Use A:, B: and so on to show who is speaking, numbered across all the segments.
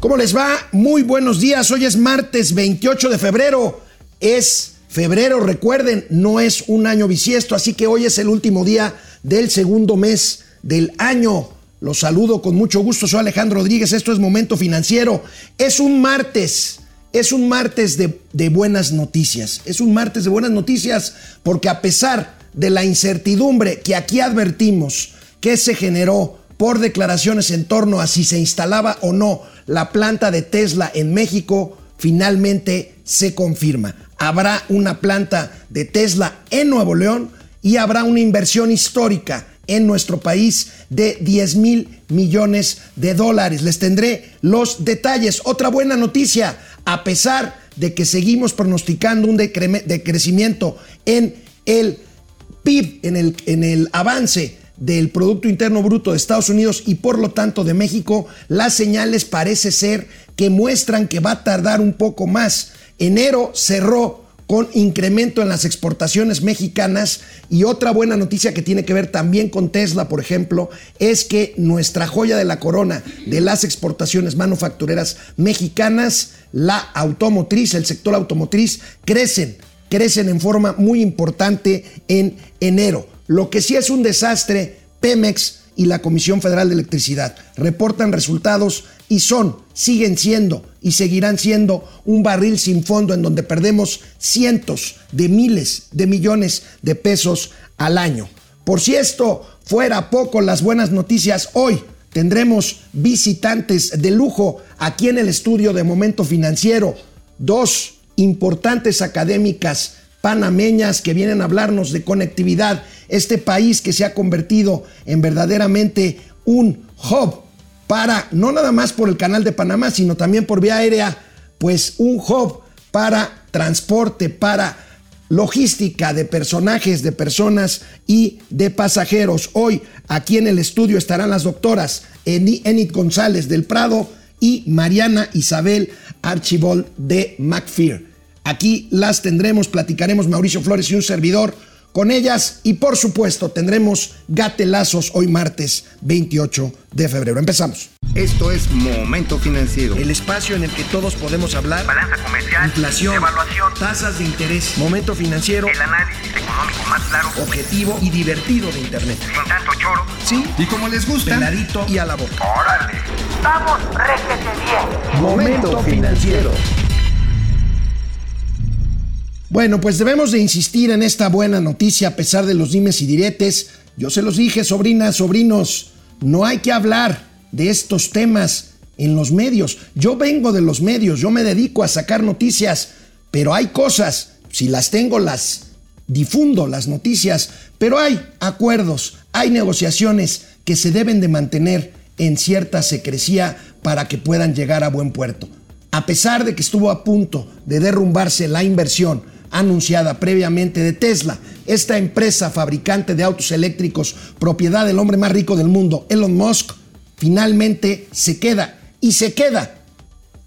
A: ¿Cómo les va? Muy buenos días. Hoy es martes 28 de febrero. Es febrero, recuerden, no es un año bisiesto, así que hoy es el último día del segundo mes del año. Los saludo con mucho gusto. Soy Alejandro Rodríguez. Esto es Momento Financiero. Es un martes. Es un martes de, de buenas noticias. Es un martes de buenas noticias porque a pesar de la incertidumbre que aquí advertimos que se generó por declaraciones en torno a si se instalaba o no la planta de Tesla en México, finalmente se confirma. Habrá una planta de Tesla en Nuevo León y habrá una inversión histórica en nuestro país de 10 mil millones de dólares. Les tendré los detalles. Otra buena noticia, a pesar de que seguimos pronosticando un decrecimiento en el PIB, en el, avance del Producto Interno Bruto de Estados Unidos y por lo tanto de México, las señales parece ser que muestran que va a tardar un poco más. Enero cerró con incremento en las exportaciones mexicanas y otra buena noticia que tiene que ver también con Tesla, por ejemplo, es que nuestra joya de la corona de las exportaciones manufactureras mexicanas, la automotriz, el sector automotriz, crecen, crecen en forma muy importante en enero. Lo que sí es un desastre, Pemex y la Comisión Federal de Electricidad reportan resultados y son, siguen siendo y seguirán siendo un barril sin fondo en donde perdemos cientos de miles de millones de pesos al año. Por si esto fuera poco, las buenas noticias hoy tendremos visitantes de lujo aquí en el estudio de Momento Financiero, dos importantes académicas panameñas que vienen a hablarnos de conectividad, este país que se ha convertido en verdaderamente un hub para, no nada más por el canal de Panamá, sino también por vía aérea, pues un hub para transporte, para logística de personajes, de personas y de pasajeros. Hoy aquí en el estudio estarán las doctoras Enid González del Prado y Mariana Isabel Archibald de McPhee. Aquí las tendremos, platicaremos Mauricio Flores y un servidor con ellas y por supuesto tendremos gatelazos hoy martes 28 de febrero. Empezamos.
B: Esto es Momento Financiero.
A: El espacio en el que todos podemos hablar.
C: Balanza comercial.
A: Inflación.
C: Evaluación.
A: Tasas de interés. Momento Financiero.
C: El análisis económico más claro.
A: Objetivo y divertido de Internet.
C: Sin tanto choro.
A: Sí.
B: Y como les gusta.
A: Peladito y a la boca.
C: Órale. Vamos, réjete bien.
B: Momento Financiero.
A: Bueno, pues debemos de insistir en esta buena noticia a pesar de los dimes y diretes. Yo se los dije, sobrinas, sobrinos, no hay que hablar de estos temas en los medios. Yo vengo de los medios, yo me dedico a sacar noticias, pero hay cosas, si las tengo las difundo las noticias, pero hay acuerdos, hay negociaciones que se deben de mantener en cierta secrecía para que puedan llegar a buen puerto. A pesar de que estuvo a punto de derrumbarse la inversión anunciada previamente de Tesla, esta empresa fabricante de autos eléctricos, propiedad del hombre más rico del mundo, Elon Musk, finalmente se queda y se queda,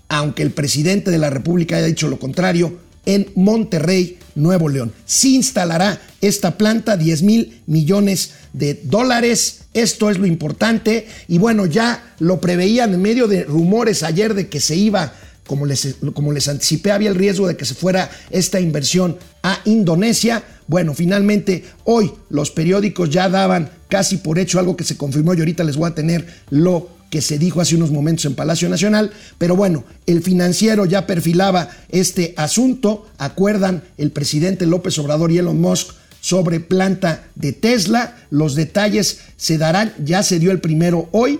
A: aunque el presidente de la República haya dicho lo contrario, en Monterrey, Nuevo León. Se instalará esta planta, 10 mil millones de dólares. Esto es lo importante. Y bueno, ya lo preveían en medio de rumores ayer de que se iba como les, como les anticipé, había el riesgo de que se fuera esta inversión a Indonesia. Bueno, finalmente hoy los periódicos ya daban casi por hecho algo que se confirmó y ahorita les voy a tener lo que se dijo hace unos momentos en Palacio Nacional, pero bueno, el financiero ya perfilaba este asunto, acuerdan el presidente López Obrador y Elon Musk sobre planta de Tesla, los detalles se darán, ya se dio el primero hoy,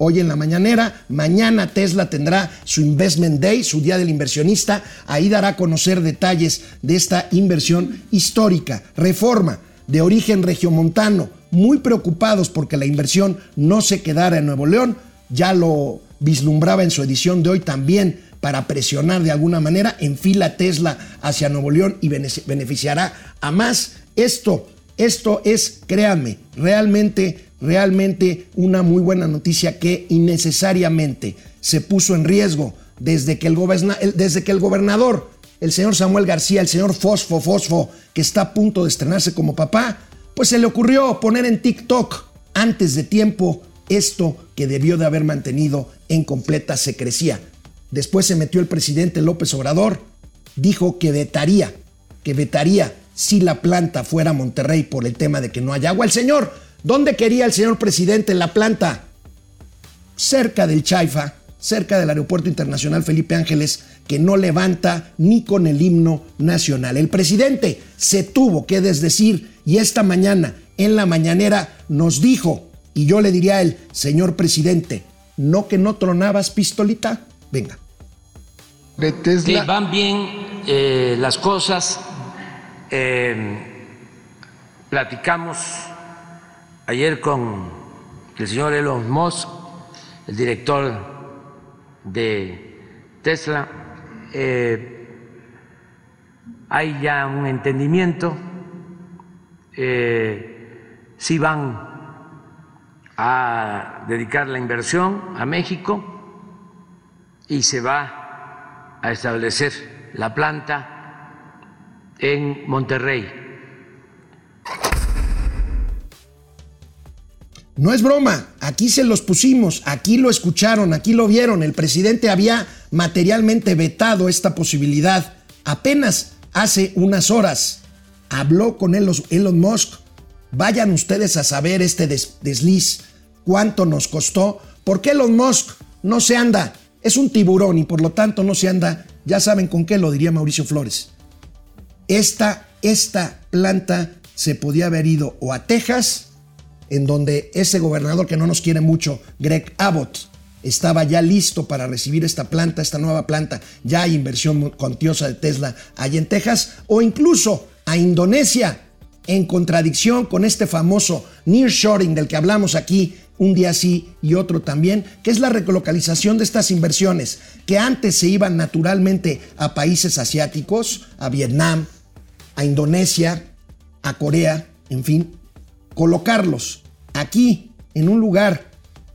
A: hoy en la mañanera. Mañana Tesla tendrá su Investment Day, su Día del Inversionista. Ahí dará a conocer detalles de esta inversión histórica. Reforma de origen regiomontano, muy preocupados porque la inversión no se quedara en Nuevo León. Ya lo vislumbraba en su edición de hoy también para presionar de alguna manera, enfila Tesla hacia Nuevo León y beneficiará a más. Esto, esto es, créanme, realmente realmente una muy buena noticia que innecesariamente se puso en riesgo desde que el, gobernador, el señor Samuel García, el señor Fosfo Fosfo, que está a punto de estrenarse como papá, pues se le ocurrió poner en TikTok antes de tiempo esto que debió de haber mantenido en completa secrecía. Después se metió el presidente López Obrador, dijo que vetaría, que vetaría si la planta fuera a Monterrey por el tema de que no hay agua. El señor, ¿dónde quería el señor presidente la planta? Cerca del Chaifa, cerca del Aeropuerto Internacional Felipe Ángeles, que no levanta ni con el himno nacional. El presidente se tuvo que desdecir y esta mañana en la mañanera nos dijo, y yo le diría a él, señor presidente, ¿no que no tronabas pistolita? Venga.
D: Que van bien eh, las cosas. Eh, platicamos ayer con el señor Elon Musk, el director de Tesla. Eh, hay ya un entendimiento. si van a dedicar la inversión a México y se va a establecer la planta en Monterrey.
A: No es broma, aquí se los pusimos, aquí lo escucharon, aquí lo vieron. El presidente había materialmente vetado esta posibilidad apenas hace unas horas. Habló con Elon Musk. Vayan ustedes a saber este desliz cuánto nos costó, por qué Elon Musk no se anda, es un tiburón y por lo tanto no se anda, ya saben con qué lo diría Mauricio Flores. Esta, esta planta se podía haber ido o a Texas, en donde ese gobernador que no nos quiere mucho, Greg Abbott, estaba ya listo para recibir esta planta, esta nueva planta, ya hay inversión cuantiosa de Tesla allá en Texas, o incluso a Indonesia, en contradicción con este famoso nearshoring del que hablamos aquí un día sí y otro también, que es la relocalización de estas inversiones que antes se iban naturalmente a países asiáticos, a Vietnam, a Indonesia, a Corea, en fin, colocarlos aquí en un lugar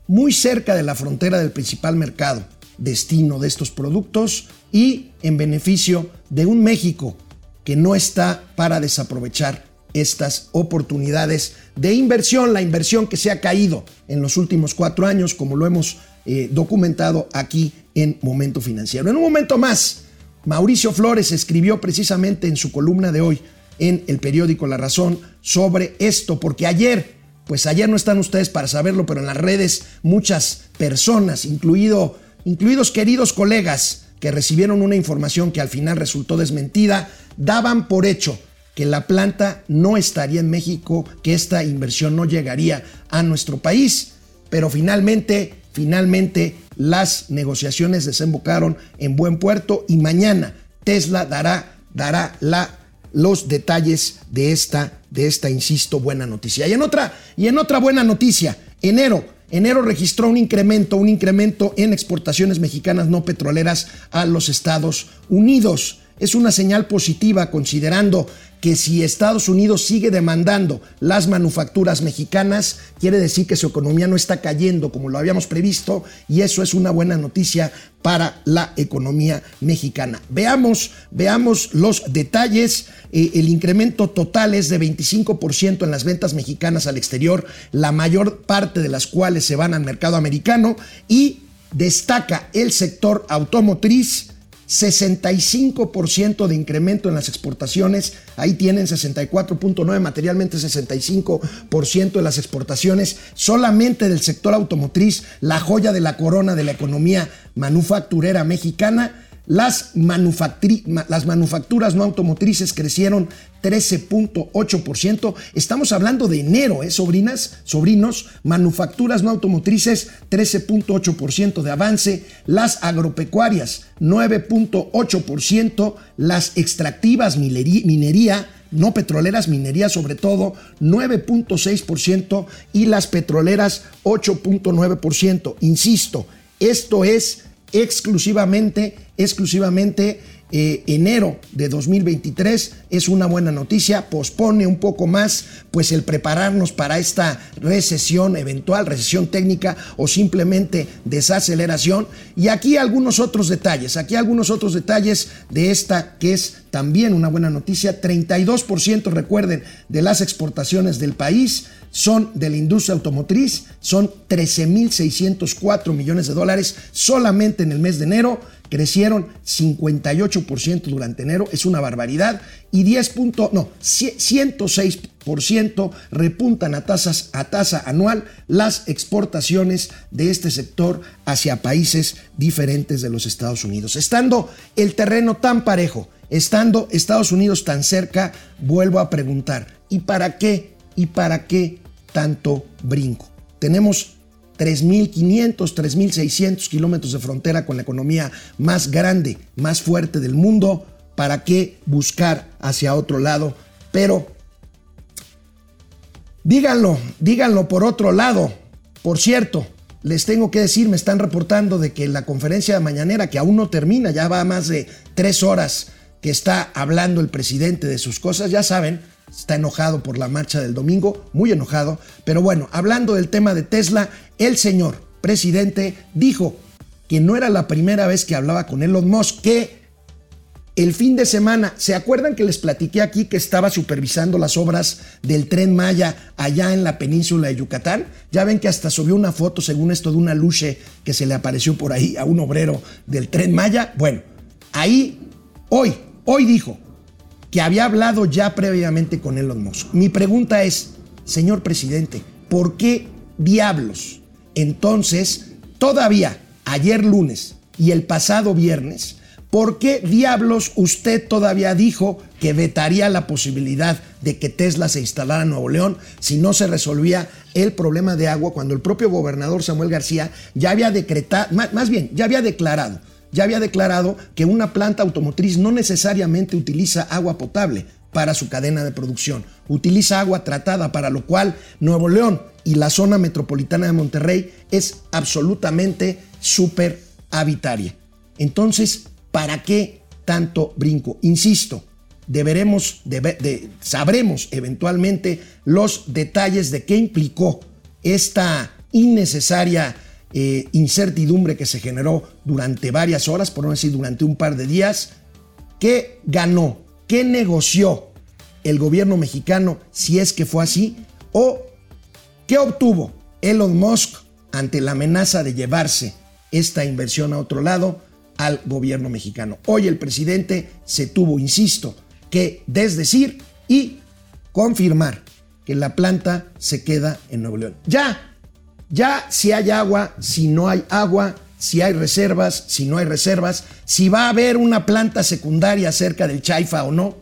A: muy cerca de la frontera del principal mercado, destino de estos productos y en beneficio de un México que no está para desaprovechar estas oportunidades de inversión, la inversión que se ha caído en los últimos cuatro años, como lo hemos eh, documentado aquí en Momento Financiero. En un momento más, Mauricio Flores escribió precisamente en su columna de hoy en el periódico La Razón sobre esto, porque ayer, pues ayer no están ustedes para saberlo, pero en las redes muchas personas, incluido, incluidos queridos colegas que recibieron una información que al final resultó desmentida, daban por hecho que la planta no estaría en México, que esta inversión no llegaría a nuestro país, pero finalmente, finalmente las negociaciones desembocaron en buen puerto y mañana Tesla dará, dará la, los detalles de esta, de esta, insisto, buena noticia. Y en otra, y en otra buena noticia, enero, enero registró un incremento, un incremento en exportaciones mexicanas no petroleras a los Estados Unidos. Es una señal positiva considerando que si Estados Unidos sigue demandando las manufacturas mexicanas, quiere decir que su economía no está cayendo como lo habíamos previsto y eso es una buena noticia para la economía mexicana. Veamos, veamos los detalles. Eh, el incremento total es de 25% en las ventas mexicanas al exterior, la mayor parte de las cuales se van al mercado americano y destaca el sector automotriz 65% de incremento en las exportaciones, ahí tienen 64.9, materialmente 65% de las exportaciones solamente del sector automotriz, la joya de la corona de la economía manufacturera mexicana las, las manufacturas no automotrices crecieron 13.8%. Estamos hablando de enero, ¿eh, sobrinas, sobrinos? Manufacturas no automotrices 13.8% de avance. Las agropecuarias 9.8%. Las extractivas minería no petroleras, minería sobre todo, 9.6% y las petroleras 8.9%. Insisto, esto es exclusivamente, exclusivamente eh, enero de 2023 es una buena noticia, pospone un poco más pues el prepararnos para esta recesión eventual, recesión técnica o simplemente desaceleración. Y aquí algunos otros detalles, aquí algunos otros detalles de esta que es también una buena noticia, 32% recuerden de las exportaciones del país son de la industria automotriz, son 13.604 millones de dólares solamente en el mes de enero, crecieron 58% durante enero, es una barbaridad, y 10 no, 106% repuntan a, tasas, a tasa anual las exportaciones de este sector hacia países diferentes de los Estados Unidos. Estando el terreno tan parejo, estando Estados Unidos tan cerca, vuelvo a preguntar, ¿y para qué? ¿Y para qué tanto brinco? Tenemos 3.500, 3.600 kilómetros de frontera con la economía más grande, más fuerte del mundo. ¿Para qué buscar hacia otro lado? Pero díganlo, díganlo por otro lado. Por cierto, les tengo que decir, me están reportando de que la conferencia de mañanera, que aún no termina, ya va más de tres horas que está hablando el presidente de sus cosas, ya saben, está enojado por la marcha del domingo, muy enojado, pero bueno, hablando del tema de Tesla, el señor presidente dijo que no era la primera vez que hablaba con Elon Musk, que el fin de semana, ¿se acuerdan que les platiqué aquí que estaba supervisando las obras del tren Maya allá en la península de Yucatán? Ya ven que hasta subió una foto, según esto, de una luche que se le apareció por ahí a un obrero del tren Maya. Bueno, ahí, hoy, hoy dijo que había hablado ya previamente con Elon Musk. Mi pregunta es, señor presidente, ¿por qué diablos entonces todavía ayer lunes y el pasado viernes ¿Por qué diablos usted todavía dijo que vetaría la posibilidad de que Tesla se instalara en Nuevo León si no se resolvía el problema de agua cuando el propio gobernador Samuel García ya había decretado, más bien, ya había declarado, ya había declarado que una planta automotriz no necesariamente utiliza agua potable para su cadena de producción, utiliza agua tratada, para lo cual Nuevo León y la zona metropolitana de Monterrey es absolutamente súper habitaria. Entonces, ¿Para qué tanto brinco? Insisto, deberemos, sabremos eventualmente los detalles de qué implicó esta innecesaria eh, incertidumbre que se generó durante varias horas, por no decir durante un par de días. ¿Qué ganó? ¿Qué negoció el gobierno mexicano si es que fue así? ¿O qué obtuvo Elon Musk ante la amenaza de llevarse esta inversión a otro lado? al gobierno mexicano. Hoy el presidente se tuvo, insisto, que desdecir y confirmar que la planta se queda en Nuevo León. Ya, ya si hay agua, si no hay agua, si hay reservas, si no hay reservas, si va a haber una planta secundaria cerca del Chaifa o no,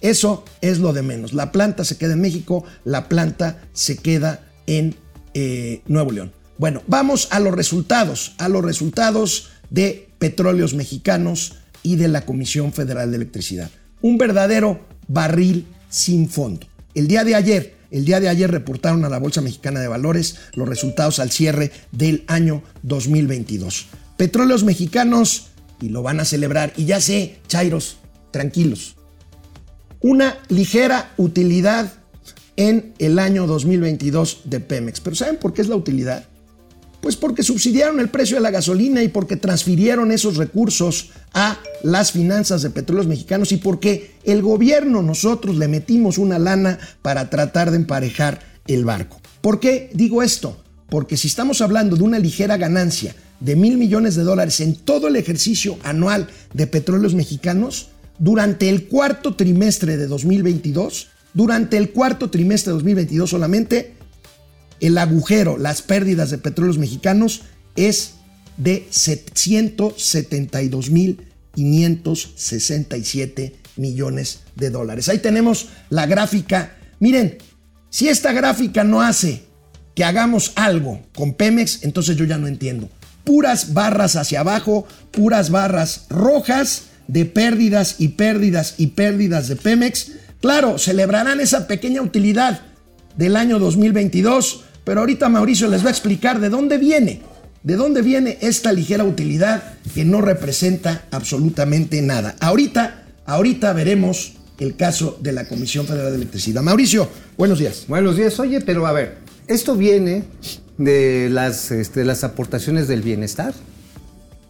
A: eso es lo de menos. La planta se queda en México, la planta se queda en eh, Nuevo León. Bueno, vamos a los resultados, a los resultados de Petróleos Mexicanos y de la Comisión Federal de Electricidad. Un verdadero barril sin fondo. El día de ayer, el día de ayer reportaron a la Bolsa Mexicana de Valores los resultados al cierre del año 2022. Petróleos Mexicanos, y lo van a celebrar, y ya sé, Chairos, tranquilos. Una ligera utilidad en el año 2022 de Pemex. Pero ¿saben por qué es la utilidad? Pues porque subsidiaron el precio de la gasolina y porque transfirieron esos recursos a las finanzas de petróleos mexicanos y porque el gobierno, nosotros le metimos una lana para tratar de emparejar el barco. ¿Por qué digo esto? Porque si estamos hablando de una ligera ganancia de mil millones de dólares en todo el ejercicio anual de petróleos mexicanos, durante el cuarto trimestre de 2022, durante el cuarto trimestre de 2022 solamente, el agujero, las pérdidas de petróleos mexicanos es de 172.567 millones de dólares. Ahí tenemos la gráfica. Miren, si esta gráfica no hace que hagamos algo con Pemex, entonces yo ya no entiendo. Puras barras hacia abajo, puras barras rojas de pérdidas y pérdidas y pérdidas de Pemex. Claro, celebrarán esa pequeña utilidad del año 2022 pero ahorita Mauricio les va a explicar de dónde viene, de dónde viene esta ligera utilidad que no representa absolutamente nada. Ahorita, ahorita veremos el caso de la Comisión Federal de Electricidad. Mauricio, buenos días.
E: Buenos días. Oye, pero a ver, esto viene de las, este, las aportaciones del bienestar.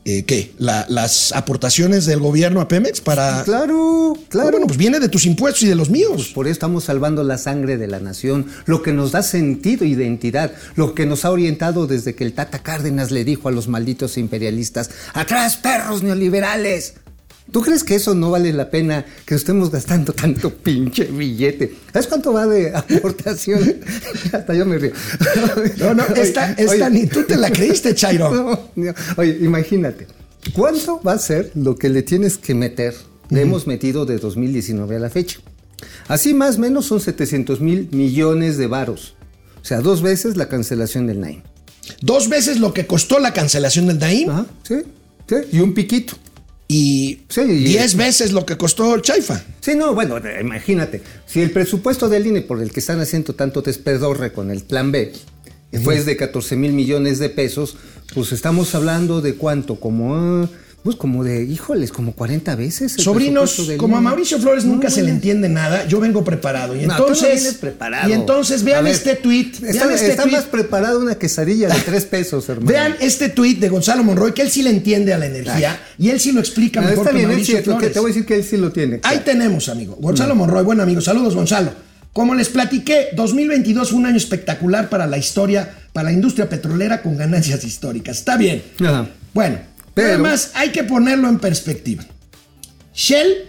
A: Eh, ¿qué? La- las aportaciones del gobierno a Pemex para...
E: Claro,
A: Ah,
E: claro.
A: bueno, pues viene de tus impuestos y de los míos.
E: Por eso estamos salvando la sangre de la nación, lo que nos da sentido, identidad, lo que nos ha orientado desde que el Tata Cárdenas le dijo a los malditos imperialistas, atrás perros neoliberales. ¿Tú crees que eso no vale la pena que estemos gastando tanto pinche billete? ¿Sabes cuánto va de aportación? Hasta yo me río.
A: No, no, esta,
E: Oye,
A: esta
E: oye.
A: ni tú te la creíste, Chairo.
E: No, no. Oye, imagínate, ¿cuánto va a ser lo que le tienes que meter? Le hemos metido de 2019 a la fecha. Así más o menos son 700 mil millones de varos. O sea, dos veces la cancelación del NAIM.
A: Dos veces lo que costó la cancelación del Naim
E: Ajá, sí, sí, y un piquito.
A: Y
E: Sí, y-
A: diez veces lo que costó el Chaifa.
E: Sí, no, bueno, eh, imagínate, si el presupuesto del INE por el que están haciendo tanto despedorre con el plan B fue de 14 mil millones de pesos, pues estamos hablando de cuánto, como, ah, pues como de, híjoles, como 40 veces.
A: Sobrinos, como a. Mauricio Flores nunca
E: No,
A: se le
E: no.
A: entiende nada, yo vengo preparado. Y
E: No, no
A: entonces,
E: vienes preparado.
A: y entonces vean
E: A ver,
A: este tweet,
E: Está,
A: vean este
E: está
A: tweet,
E: más preparada una quesadilla de tres pesos, hermano.
A: vean este tweet de Gonzalo Monroy, que él sí le entiende a la energía y él sí lo explica mejor
E: está
A: que
E: bien,
A: Mauricio
E: sí, que
A: Flores.
E: te voy a decir que él sí lo tiene.
A: Ahí tenemos, amigo. Gonzalo Monroy, buen amigo. Saludos, Gonzalo. Como les platiqué, 2022 fue un año espectacular para la historia, para la industria petrolera con ganancias históricas. Está bien.
E: Ajá.
A: Bueno,
E: Pero-
A: pero además hay que ponerlo en perspectiva. Shell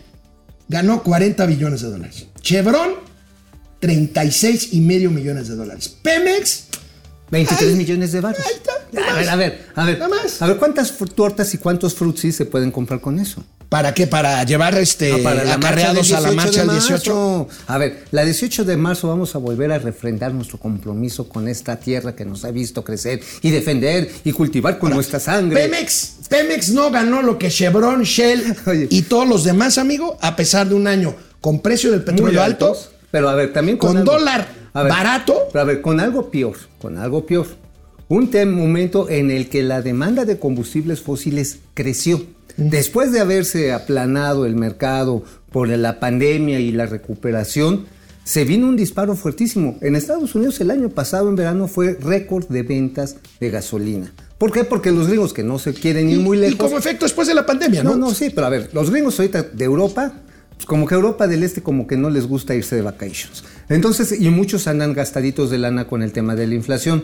A: ganó 40 billones de dólares. Chevron, 36 y medio millones de dólares. Pemex,
E: 23
A: Ay,
E: millones de baros.
A: ahí está, nada
E: A ver,
A: más.
E: a ver, a ver.
A: Nada más.
E: A ver, ¿cuántas tortas y cuántos frutsis se pueden comprar con eso?
A: ¿Para qué? Para llevar este,
E: Ah, para la marcha
A: acarreados a la
E: 18
A: marcha
E: de
A: del 18.
E: marzo. A ver, la 18 de marzo vamos a volver a refrendar nuestro compromiso con esta tierra que nos ha visto crecer y defender y cultivar con nuestra sangre.
A: Pemex, Pemex no ganó lo que Chevron, Shell
E: Oye.
A: y todos los demás, amigo, a pesar de un año con precio del petróleo alto,
E: Pero a ver, también con,
A: con
E: algo-
A: dólar
E: A ver,
A: barato.
E: Pero a ver, con algo peor, con algo peor. Un momento en el que la demanda de combustibles fósiles creció. Después de haberse aplanado el mercado por la pandemia y la recuperación, se vino un disparo fuertísimo. En Estados Unidos el año pasado, en verano, fue récord de ventas de gasolina. ¿Por qué? Porque los gringos que no se quieren ir muy
A: y
E: lejos.
A: como efecto después de la pandemia, ¿no?
E: No, no, sí, pero a ver, los gringos ahorita de Europa, pues como que Europa del Este como que no les gusta irse de vacations. Entonces, y muchos andan gastaditos de lana con el tema de la inflación.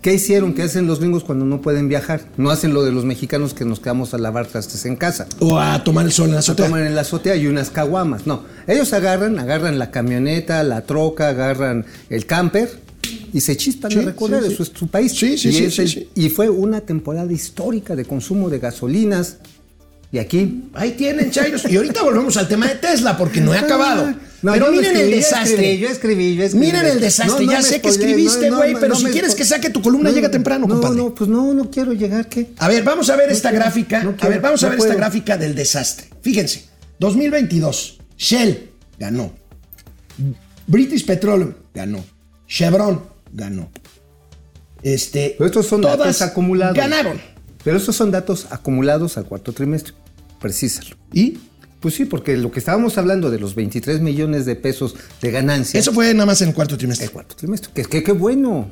E: ¿Qué hicieron? ¿Qué hacen los gringos cuando no pueden viajar? No hacen lo de los mexicanos que nos quedamos a lavar trastes en casa.
A: O a tomar el sol en la azotea.
E: toman en la azotea y unas caguamas. No, ellos agarran, agarran la camioneta, la troca, agarran el camper y se chispan
A: Sí,
E: a recorrer.
A: sí, sí.
E: Eso es su país.
A: Sí, sí,
E: y es el-. Y fue una temporada histórica de consumo de gasolinas. Y aquí
A: Ahí tienen, Chairos. Y ahorita volvemos al tema de Tesla, porque no he acabado.
E: No,
A: pero miren
E: escribí,
A: el desastre.
E: escribí, yo escribí, yo escribí.
A: Miren el desastre.
E: No, no
A: ya sé que escribiste, güey, pero si quieres que saque tu columna, llega temprano,
E: no,
A: compadre.
E: No, pues no, no quiero llegar, ¿qué?
A: A ver, vamos a ver esta
E: quiero,
A: gráfica. a ver, vamos a ver esta gráfica del desastre. Fíjense, 2022, Shell ganó. British Petroleum ganó. Chevron ganó. Este,
E: Pero estos son
A: todas
E: datos acumulados.
A: Ganaron.
E: Pero estos son datos acumulados al cuarto trimestre. Precísalo.
A: ¿Y?
E: Pues sí, porque lo que estábamos hablando de los 23 millones de pesos de ganancia.
A: Eso fue nada más en el cuarto trimestre.
E: el cuarto trimestre. Que, que, qué bueno.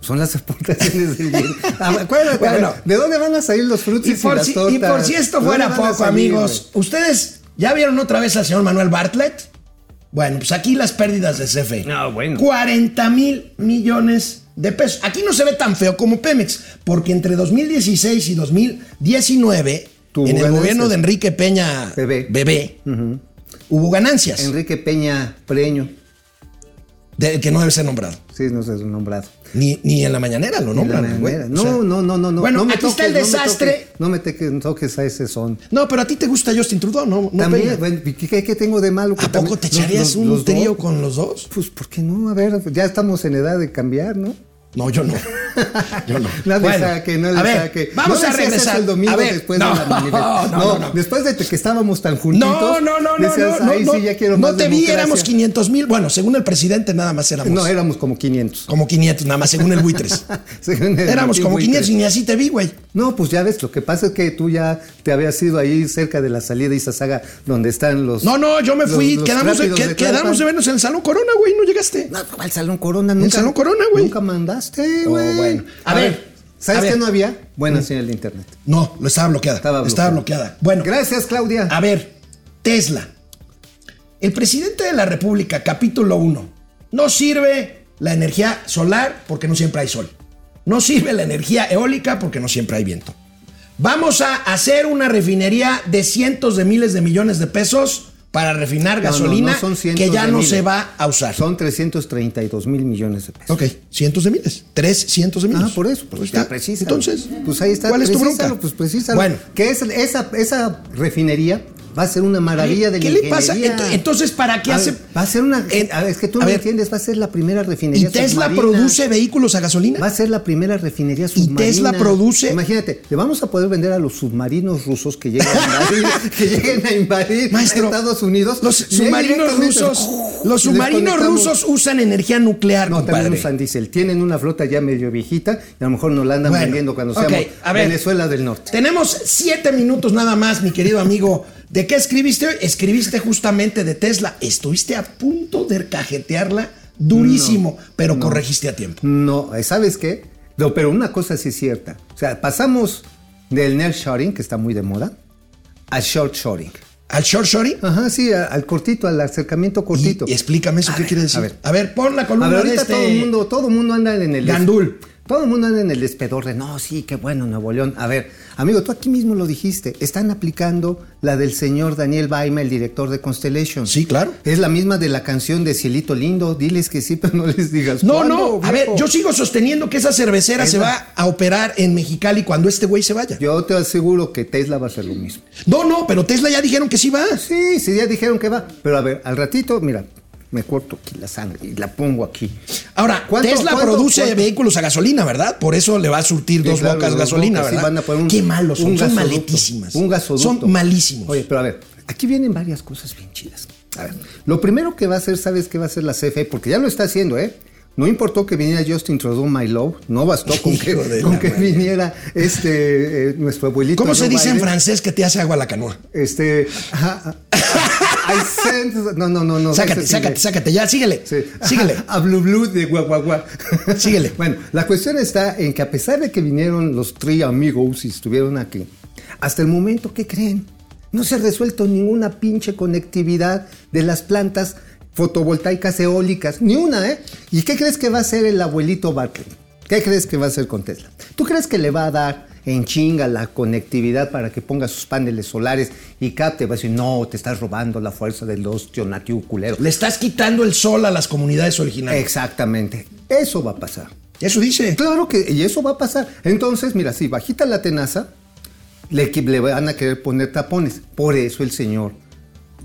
E: Son las aportaciones del bien. Ah, acuérdate,
A: Bueno.
E: a ver, ¿de dónde van a salir los frutos
A: Y
E: y,
A: por,
E: las
A: si,
E: tortas?
A: y por si esto
E: ¿De
A: fuera poco,
E: salir,
A: amigos, ¿ustedes ya vieron otra vez al señor Manuel Bartlett? Bueno, pues aquí las pérdidas de CFE.
E: No, bueno.
A: 40 mil millones de pesos. Aquí no se ve tan feo como Pemex, porque entre 2016 y 2019, En el gobierno de Enrique Peña
E: Bebé.
A: Bebé, hubo ganancias,
E: Enrique Peña Preño.
A: que no debe ser nombrado.
E: Sí, no su nombrado.
A: Ni, ni en la mañanera lo
E: la
A: nombran. O sea,
E: No, no, no, no, no.
A: Bueno,
E: no me
A: aquí está el
E: toques, no me
A: desastre.
E: toques, No me, toques, a ese son.
A: No, pero a ti te gusta Justin Trudeau, ¿no? no
E: También, bueno, ¿qué, qué- tengo de malo?
A: ¿A poco
E: también-
A: te echarías
E: los-
A: un
E: los
A: trío
E: dos?
A: con los dos?
E: Pues, ¿por qué no? A ver, ya estamos en edad de cambiar, ¿no?
A: No, yo no. Yo no.
E: No le
A: Bueno,
E: saque, no le
A: a ver,
E: saque.
A: Vamos
E: No
A: a regresar.
E: el domingo
A: A ver,
E: después
A: no,
E: de la manifestación.
A: no,
E: No, después de que estábamos tan juntitos.
A: No, no, no, no,
E: decías,
A: no, no,
E: "Ay,
A: no,
E: sí, ya quiero
A: no
E: más
A: te vi,
E: democracia".
A: éramos 500 mil. Bueno, según el presidente, nada más éramos.
E: No, éramos como 500.
A: como 500, nada más, según el buitres.
E: Según el
A: éramos como
E: Buitres.
A: 500 y ni así te vi, güey.
E: No, pues ya ves, lo que pasa es que tú ya te habías ido ahí cerca de la salida de Izazaga, donde están los.
A: No, no, yo me fui.
E: los
A: quedamos, de, quedamos de vernos en el Salón Corona, güey. No llegaste.
E: No, al Salón Corona nunca.
A: Salón Corona, güey.
E: Nunca mandaste,
A: Oh,
E: güey.
A: bueno. A, ver,
E: ¿Sabes qué no había? Buena señal de internet.
A: No, lo estaba bloqueada.
E: Estaba
A: Estaba
E: bloqueada.
A: bloqueada. Bueno,
E: Gracias, Claudia.
A: a ver, Tesla. El presidente de la República, capítulo 1. No sirve la energía solar porque no siempre hay sol. No sirve la energía eólica porque no siempre hay viento. Vamos a hacer una refinería de cientos de miles de millones de pesos para refinar
E: No,
A: gasolina
E: no son cientos
A: que ya no
E: miles.
A: se va a usar.
E: Son 332 mil millones de pesos.
A: Ok, cientos de miles. Tres cientos de miles.
E: Ah, por eso, pues
A: Pues
E: ya
A: está.
E: precisa.
A: Entonces,
E: pues ahí está.
A: ¿Cuál es tu bronca?
E: Pues precísalo.
A: Bueno,
E: que es, esa, esa refinería va a ser una maravilla de
A: ¿Qué
E: la
A: le pasa? entonces, ¿para qué
E: A
A: hace-
E: ver, Va a ser una. A ver, es que tú no entiendes, va a ser la primera
A: ¿Y
E: refinería
A: Tesla
E: submarina.
A: produce vehículos a gasolina?
E: Va a ser la primera refinería submarina.
A: Tesla produce-
E: Imagínate, le vamos a poder vender a los submarinos rusos que lleguen a invadir, que lleguen a invadir
A: Maestro,
E: Estados Unidos.
A: Los
E: Y
A: submarinos rusos, los submarinos rusos usan energía nuclear,
E: No, también
A: compadre.
E: usan diésel. Tienen una flota ya medio viejita y a lo mejor nos la andan
A: Bueno,
E: vendiendo cuando
A: ok,
E: seamos
A: a ver.
E: Venezuela del Norte.
A: Tenemos siete minutos nada más, mi querido amigo. ¿De qué escribiste hoy? Escribiste justamente de Tesla. Estuviste a punto de cajetearla durísimo, pero corregiste a tiempo.
E: No, eh, ¿sabes qué? No, pero una cosa sí es cierta. O sea, pasamos del nearshoring, que está muy de moda, al short shoring.
A: ¿Al short shorting?
E: Ajá, sí, al cortito, al acercamiento cortito.
A: Y, y explícame eso,
E: A
A: ¿qué
E: ver,
A: quiere decir?
E: a ver.
A: A ver, pon la
E: A
A: columna de
E: ahorita
A: este...
E: todo el mundo, todo mundo anda en el
A: Gandul.
E: Todo el mundo anda en el despedor de no, sí, qué bueno, Nuevo León. A ver, amigo, tú aquí mismo lo dijiste. Están aplicando la del señor Daniel Baima, el director de Constellation.
A: Sí, claro.
E: Es la misma de la canción de Cielito Lindo. Diles que sí, pero no les digas.
A: No,
E: ¿cuándo,
A: no, a ver, yo sigo sosteniendo que esa cervecera se va a operar en Mexicali cuando este güey se vaya.
E: Yo te aseguro que Tesla va a hacer lo mismo.
A: No, no, pero Tesla ya dijeron que sí va.
E: Sí, sí, ya dijeron que va. Pero a ver, al ratito, mira, me corto aquí la sangre y la pongo aquí.
A: Ahora,
E: ¿Cuánto-
A: Tesla
E: cuánto-
A: produce
E: cuánto?
A: vehículos a gasolina, ¿verdad? Por eso le va a surtir
E: Sí,
A: dos
E: claro,
A: bocas gasolina,
E: bocas, sí,
A: ¿verdad?
E: van a poner un-
A: Qué malos son,
E: un
A: son maletísimas.
E: Un gasoducto.
A: Son malísimos.
E: Oye, pero a ver, aquí vienen varias cosas bien chidas. A ver, lo primero que va a hacer, ¿sabes qué va a hacer la CFE? Porque ya lo está haciendo, ¿eh? No importó que viniera Justin Trudeau, my love, no bastó con que, con que viniera este, eh, nuestro abuelito.
A: ¿Cómo se dice en francés que te hace agua la canoa?
E: Este, ajá, I no, no, no, no.
A: Sácate, sácate, sácate, ya, síguele.
E: Sí.
A: Síguele.
E: A Blue Blue de Guaguaguá.
A: Síguele.
E: Bueno, la cuestión está en que a pesar de que vinieron los tres amigos y estuvieron aquí, hasta el momento, ¿qué creen? No se ha resuelto ninguna pinche conectividad de las plantas fotovoltaicas eólicas. Ni una, ¿eh? ¿Y qué crees que va a hacer el abuelito Barclay? ¿Qué crees que va a hacer con Tesla? ¿Tú crees que le va a dar en chinga la conectividad para que ponga sus paneles solares y capte? Va a decir, no, te estás robando la fuerza de los tionatiu culero.
A: Le estás quitando el sol a las comunidades originales.
E: Exactamente. Eso va a pasar.
A: Eso dice.
E: Claro que, y eso va a pasar. Entonces, mira, si bajita la tenaza, le, le van a querer poner tapones. Por eso el señor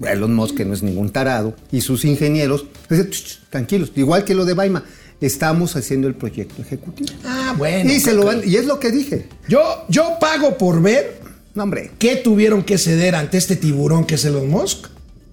E: Elon Musk, que no es ningún tarado, y sus ingenieros, dicen, "Ch, ch, tranquilos, igual que lo de Baima, estamos haciendo el proyecto ejecutivo.
A: Ah, bueno.
E: y, se lo van, y es lo que dije.
A: Yo, yo pago por ver
E: No, hombre.
A: qué tuvieron que ceder ante este tiburón que es Elon Musk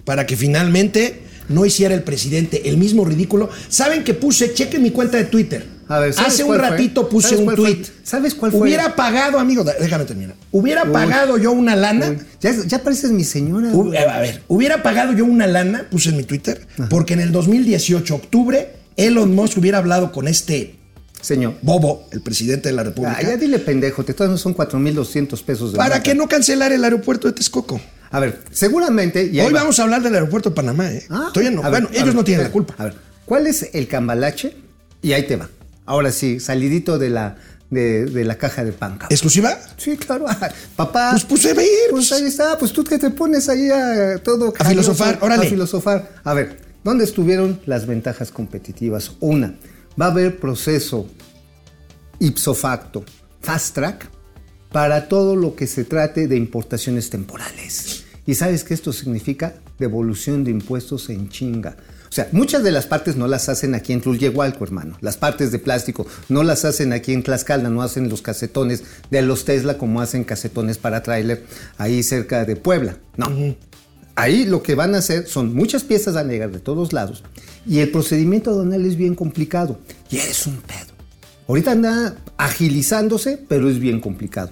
A: para que finalmente no hiciera el presidente el mismo ridículo. Saben que puse, chequen mi cuenta de Twitter.
E: A ver, ¿sabes
A: Hace un
E: fue?
A: ratito puse
E: ¿Sabes
A: un
E: fue?
A: tweet.
E: ¿Sabes cuál fue?
A: Hubiera pagado, amigo, déjame terminar. Hubiera
E: Uy.
A: pagado yo una lana.
E: Uy, ya, ya pareces mi señora.
A: A ver, hubiera pagado yo una lana, puse en mi Twitter, porque en el 2018, octubre, Elon Musk hubiera hablado con este
E: Señor.
A: bobo, el presidente de la República,
E: Ah, ya dile pendejo, te todos son 4.200 pesos de
A: para
E: multa.
A: que no cancelara el aeropuerto de Texcoco.
E: A ver, seguramente... y
A: Hoy
E: va.
A: vamos a hablar del aeropuerto de Panamá, ¿eh?
E: Ah,
A: Estoy
E: ver,
A: bueno, ellos
E: ver,
A: no tienen la culpa.
E: A ver, ¿cuál es el cambalache? Y ahí te va. Ahora sí, salidito de la, de, de la caja de pan. cabrón.
A: ¿Exclusiva?
E: Sí, claro. Papá.
A: Pues puse a ver.
E: Pues ahí está, pues tú que te pones ahí a todo
A: A filosofar, órale.
E: A filosofar. A ver, ¿dónde estuvieron las ventajas competitivas? Una, va a haber proceso ipso facto, fast track, para todo lo que se trate de importaciones temporales. ¿Y sabes qué esto significa? Devolución de impuestos en chinga. O sea, muchas de las partes no las hacen aquí en Tlulyehualco, hermano. Las partes de plástico no las hacen aquí en Tlaxcala, no hacen los casetones de los Tesla como hacen casetones para tráiler ahí cerca de Puebla. No. Ahí lo que van a hacer son muchas piezas a negar de todos lados y el procedimiento aduanal es bien complicado y es un pedo. Ahorita anda agilizándose, pero es bien complicado.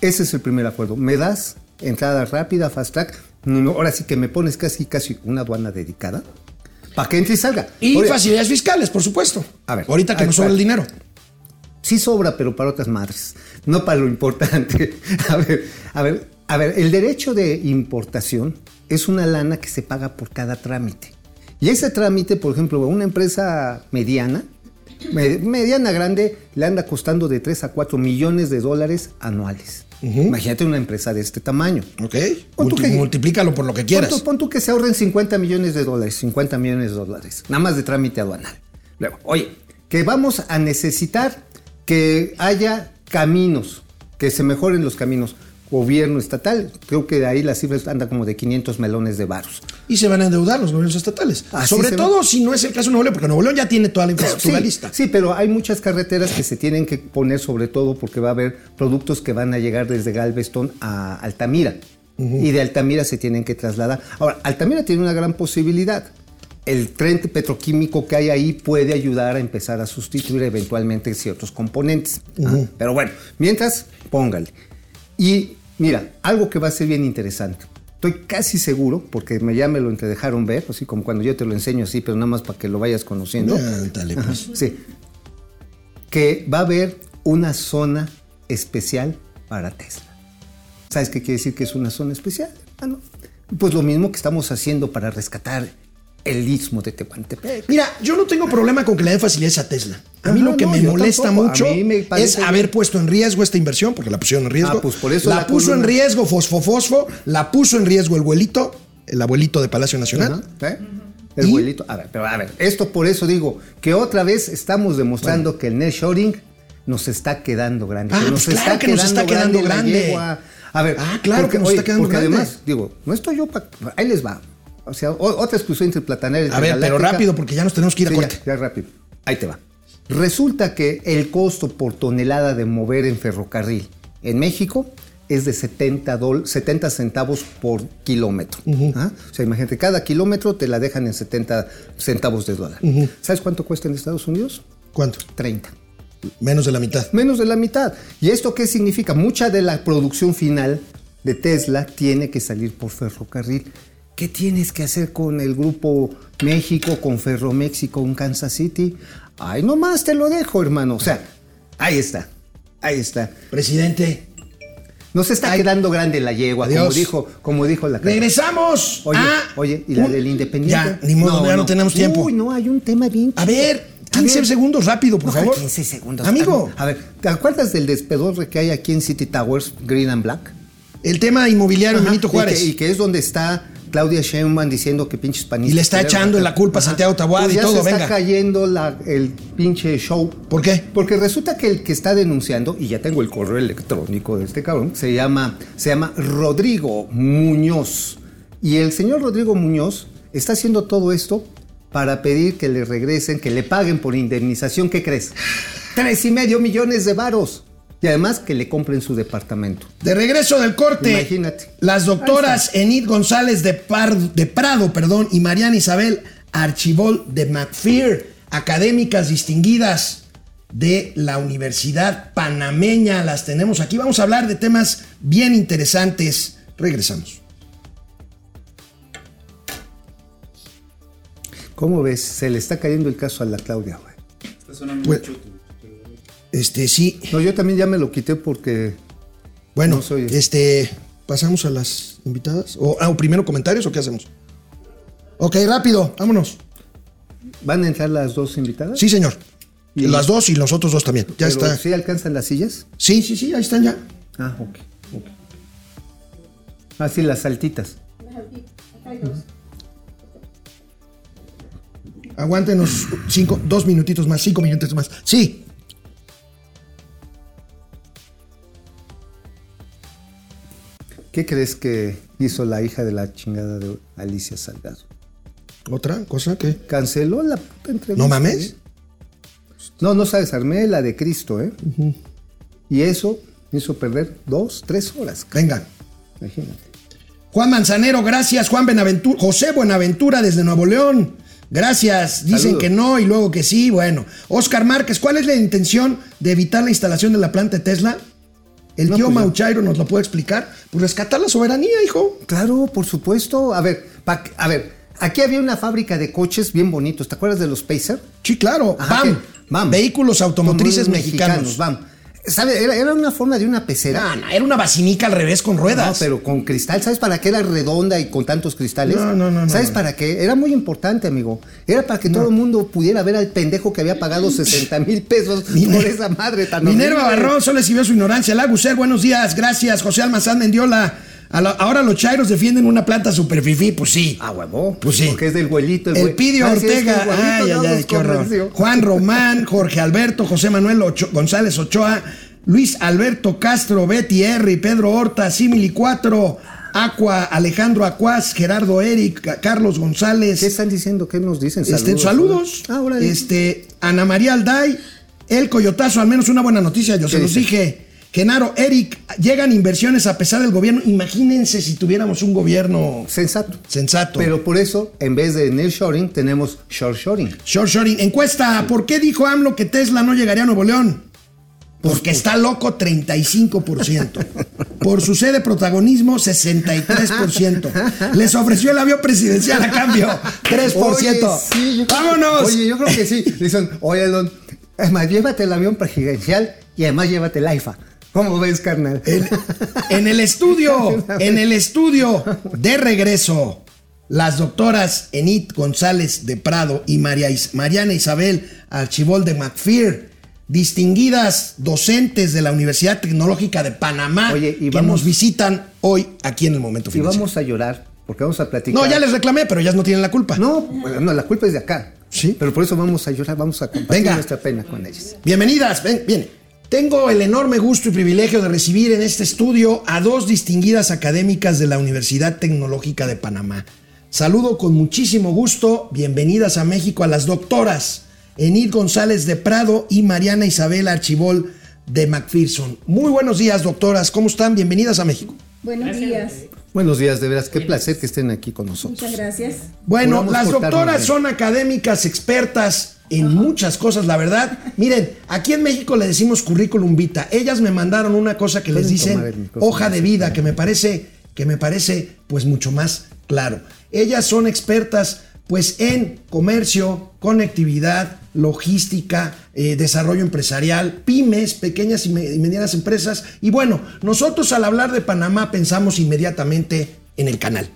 E: Ese es el primer acuerdo. Me das entrada rápida, fast track. No, no, ahora sí que me pones casi, casi una aduana dedicada para que entre y salga.
A: Y
E: Oye,
A: facilidades fiscales, por supuesto.
E: A ver,
A: Ahorita que nos sobra el dinero.
E: Sí sobra, pero para otras madres, no para lo importante. A ver, a ver, a ver, el derecho de importación es una lana que se paga por cada trámite. Y ese trámite, por ejemplo, a una empresa mediana, me- mediana grande, le anda costando de 3 a 4 millones de dólares anuales. Imagínate una empresa de este tamaño.
A: ¿Ok?
E: Pon
A: Multi-
E: que-
A: multiplícalo por lo que
E: Pon
A: quieras.
E: tú, pon tú que se ahorren 50 millones de dólares, 50 millones de dólares, nada más de trámite aduanal. Luego, oye, que vamos a necesitar que haya caminos, que se mejoren los caminos. Gobierno estatal, creo que de ahí las cifras andan como de 500 melones de varos.
A: Y se van a endeudar los gobiernos estatales.
E: Así
A: Sobre todo si no es el caso de Nuevo León, porque Nuevo León ya tiene toda la infraestructura
E: Sí,
A: lista.
E: sí, pero hay muchas carreteras que se tienen que poner sobre todo porque va a haber productos que van a llegar desde Galveston a Altamira. Y de Altamira se tienen que trasladar. Ahora, Altamira tiene una gran posibilidad. El tren petroquímico que hay ahí puede ayudar a empezar a sustituir eventualmente ciertos componentes. Ah, Pero bueno, mientras, póngale. Y mira, algo que va a ser bien interesante. Estoy casi seguro, porque me, ya me lo dejaron ver, así como cuando yo te lo enseño así, pero nada más para que lo vayas conociendo.
A: Ándale, pues.
E: Sí. Que va a haber una zona especial para Tesla. ¿Sabes qué quiere decir que es una zona especial? Ah, no. Pues lo mismo que estamos haciendo para rescatar el istmo de Tehuantepec.
A: Mira, yo no tengo problema con que le den facilidades a Tesla. A mí
E: Ajá,
A: lo que
E: no,
A: me molesta
E: tampoco.
A: Mucho
E: me
A: es haber
E: bien.
A: puesto en riesgo esta inversión, porque la pusieron en riesgo.
E: Ah, pues por eso
A: la,
E: la
A: puso en riesgo Fosfofosfo, la puso en riesgo el abuelito, el abuelito de Palacio Nacional.
E: ¿eh? El
A: ¿Y?
E: vuelito. A ver, pero a ver, esto por eso digo que otra vez estamos demostrando que el nearshoring nos está quedando grande.
A: Ah,
E: que nos
A: pues claro que nos está quedando grande.
E: A ver,
A: Ah, claro que nos
E: oye,
A: está quedando
E: porque
A: grande.
E: además, digo, no estoy yo para. Ahí les va. O sea, o- otra exclusión interplanetaria.
A: A ver, pero rápido, porque ya nos tenemos que ir a corte.
E: Ya, ya rápido. Ahí te va. Resulta que el costo por tonelada de mover en ferrocarril en México es de 70, dol- 70 centavos por kilómetro. ¿Ah? O sea, imagínate, cada kilómetro te la dejan en 70 centavos de dólar. ¿Sabes cuánto cuesta en Estados Unidos?
A: ¿Cuánto?
E: 30.
A: Menos de la mitad.
E: Menos de la mitad. ¿Y esto qué significa? Mucha de la producción final de Tesla tiene que salir por ferrocarril. ¿Qué tienes que hacer con el grupo México, con Ferroméxico, con Kansas City? Ay, nomás te lo dejo, hermano. O sea, ahí está. Ahí está.
A: Presidente,
E: Nos está
A: Ay.
E: quedando grande la yegua, como dijo, como dijo la
A: regresamos.
E: Oye,
A: a
E: oye, ¿y la
A: un-
E: del Independiente?
A: Ya, ni modo, ya no, tenemos tiempo.
E: Uy, no, hay un tema bien
A: A ver,
E: A
A: 15
E: ver.
A: segundos rápido, por
E: No,
A: favor.
E: 15 segundos.
A: Amigo,
E: A ver, ¿te acuerdas del despedorre que hay aquí en City Towers, Green and Black?
A: el tema inmobiliario Benito
E: y
A: Juárez.
E: que- Y que, es donde está Claudia Sheinbaum diciendo que pinches panistas.
A: Y le está echando la culpa a Santiago Taboada
E: Pues
A: y todo,
E: se
A: venga.
E: está cayendo la- el pinche show.
A: ¿Por qué?
E: Porque resulta que el que está denunciando, y ya tengo el correo electrónico de este cabrón, se llama, se llama Rodrigo Muñoz. Y el señor Rodrigo Muñoz está haciendo todo esto para pedir que le regresen, que le paguen por indemnización. ¿Qué crees? Tres y medio millones de varos. Y además que le compren su departamento.
A: De regreso del corte,
E: Imagínate.
A: las doctoras Enid González de, Par- de Prado perdón, y Mariana Isabel Archibald de McPhee, académicas distinguidas de la Universidad Panameña, las tenemos aquí. Vamos a hablar de temas bien interesantes. Regresamos.
E: ¿Cómo ves? Se le está cayendo el caso a la Claudia, güey.
A: Pues, este, sí.
E: No, yo también ya me lo quité porque
A: Bueno,
E: No soy-
A: este, pasamos a las invitadas. O, ah, ¿o primero comentarios o qué hacemos? Ok, rápido, vámonos.
E: van a entrar las dos invitadas.
A: Sí, señor.
E: Y-
A: Las dos y los otros dos también. Ya está.
E: ¿Sí alcanzan las sillas?
A: Sí, sí, sí, ahí están ya.
E: Ah, ok. ok. Ah, sí, las saltitas.
A: Aguántenos cinco, dos minutitos más, cinco minutos más. Sí.
E: ¿Qué crees que hizo la hija de la chingada de Alicia Salgado?
A: ¿Otra cosa que
E: Canceló la puta entrevista.
A: ¿No mames?
E: ¿eh? No, no sabes, armé la de Cristo, ¿eh? Y eso hizo perder dos, tres horas.
A: Venga.
E: Imagínate.
A: Juan Manzanero, gracias. Juan Benaventura, José Buenaventura desde Nuevo León. Gracias. Dicen
E: Saludos.
A: que no y luego que sí. Bueno. Oscar Márquez, ¿cuál es la intención de evitar la instalación de la planta de Tesla? El
E: No,
A: tío
E: pues.
A: Mauchairo nos lo puede explicar. Pues rescatar la soberanía, hijo.
E: Claro, por supuesto. A ver, pa- a ver, aquí había una fábrica de coches bien bonitos. ¿Te acuerdas de los Pacer?
A: Sí, claro.
E: Ajá, que Vamos.
A: Vehículos automotrices
E: Como
A: mexicanos.
E: Vamos. ¿Sabe? Era, era una forma de una pecera.
A: No, no, era una basinica al revés con
E: No,
A: ruedas.
E: pero con cristal. ¿Sabes para qué era redonda y con tantos cristales?
A: No, no, no, no,
E: ¿Sabes
A: no.
E: para qué? Era muy importante, amigo. Era para que todo el mundo pudiera ver al pendejo que había pagado 60 mil pesos por esa madre tan
A: Minerva. Barrón solo recibió su ignorancia. Laguser, buenos días, gracias. José Almazán Mendiola. La- ahora los chairos defienden una planta super fifí, pues sí.
E: Ah, huevo.
A: Pues sí.
E: Porque es del güelito.
A: El
E: güey.
A: Pidio
E: Ah, sí, es
A: Ortega,
E: el
A: ay, ay, ay, qué horror. Juan Román, Jorge Alberto, José Manuel Ocho- González Ochoa, Luis Alberto Castro, Betty R, Pedro Horta, Simili 4, Aqua, Alejandro Acuaz, Gerardo Eric, Ca- Carlos González.
E: ¿Qué están diciendo? ¿Qué nos dicen?
A: Este, saludos.
E: Ah, órale.
A: Este, Ana María Alday, el Coyotazo, al menos una buena noticia, yo se
E: ¿Qué
A: los
E: dice?
A: dije. Genaro, Eric, llegan inversiones a pesar del gobierno. Imagínense si tuviéramos un gobierno
E: Sensato.
A: sensato.
E: Pero por eso, en vez de nearshoring, tenemos shoreshoring.
A: Short shorting. Encuesta, ¿por qué dijo AMLO que Tesla no llegaría a Nuevo León? Porque está loco 35%. Por su sede protagonismo 63%. Les ofreció el avión presidencial a cambio 3%.
E: Oye, sí, yo creo que-
A: ¡Vámonos!
E: oye, yo creo que sí. Dicen, oye, Don, es más, llévate el avión presidencial y además llévate el AIFA. ¿Cómo ves, carnal?
A: En, en el estudio, en el estudio de regreso, las doctoras Enid González de Prado y María Is- Mariana Isabel Archibol de distinguidas docentes de la Universidad Tecnológica de Panamá,
E: Oye, y
A: que
E: vamos-
A: nos visitan hoy aquí en el momento
E: Y
A: financiero.
E: vamos a llorar, porque vamos a platicar.
A: No, ya les reclamé, pero ellas no tienen la culpa.
E: No, no, la culpa es de acá.
A: Sí.
E: Pero por eso vamos a llorar, vamos a compartir
A: Venga.
E: nuestra pena con ellas.
A: Bienvenidas, ven, bien. Tengo el enorme gusto y privilegio de recibir en este estudio a dos distinguidas académicas de la Universidad Tecnológica de Panamá. Saludo con muchísimo gusto, bienvenidas a México a las doctoras Enid González de Prado y Mariana Isabel Archibol de McPherson. Muy buenos días, doctoras, ¿cómo están? Bienvenidas a México.
F: Buenos días.
E: Buenos días, de veras, qué placer que estén aquí con nosotros.
F: Muchas gracias.
A: Bueno, las doctoras
E: bien.
A: son académicas, expertas en muchas cosas, la verdad. Miren, aquí en México le decimos currículum vita. Ellas me mandaron una cosa que les dicen hoja de vida, que me parece, que me parece, pues mucho más claro. Ellas son expertas, pues, en comercio, conectividad, logística, eh, desarrollo empresarial, pymes, pequeñas y medianas empresas. Y bueno, nosotros al hablar de Panamá pensamos inmediatamente en el canal.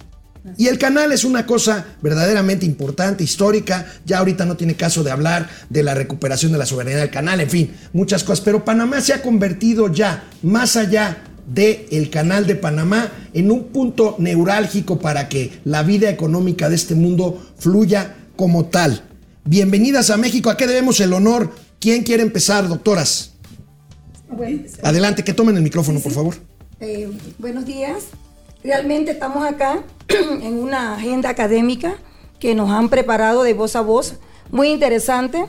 A: Y el canal es una cosa verdaderamente importante, histórica. Ya ahorita no tiene caso de hablar de la recuperación de la soberanía del canal, en fin, muchas cosas. Pero Panamá se ha convertido ya, más allá del canal de Panamá, en un punto neurálgico para que la vida económica de este mundo fluya como tal. Bienvenidas a México. ¿A qué debemos el honor? ¿Quién quiere empezar, doctoras?
F: Bueno,
A: Adelante, que tomen el micrófono, por favor.
F: eh, buenos días. Realmente estamos acá en una agenda académica que nos han preparado de voz a voz, muy interesante.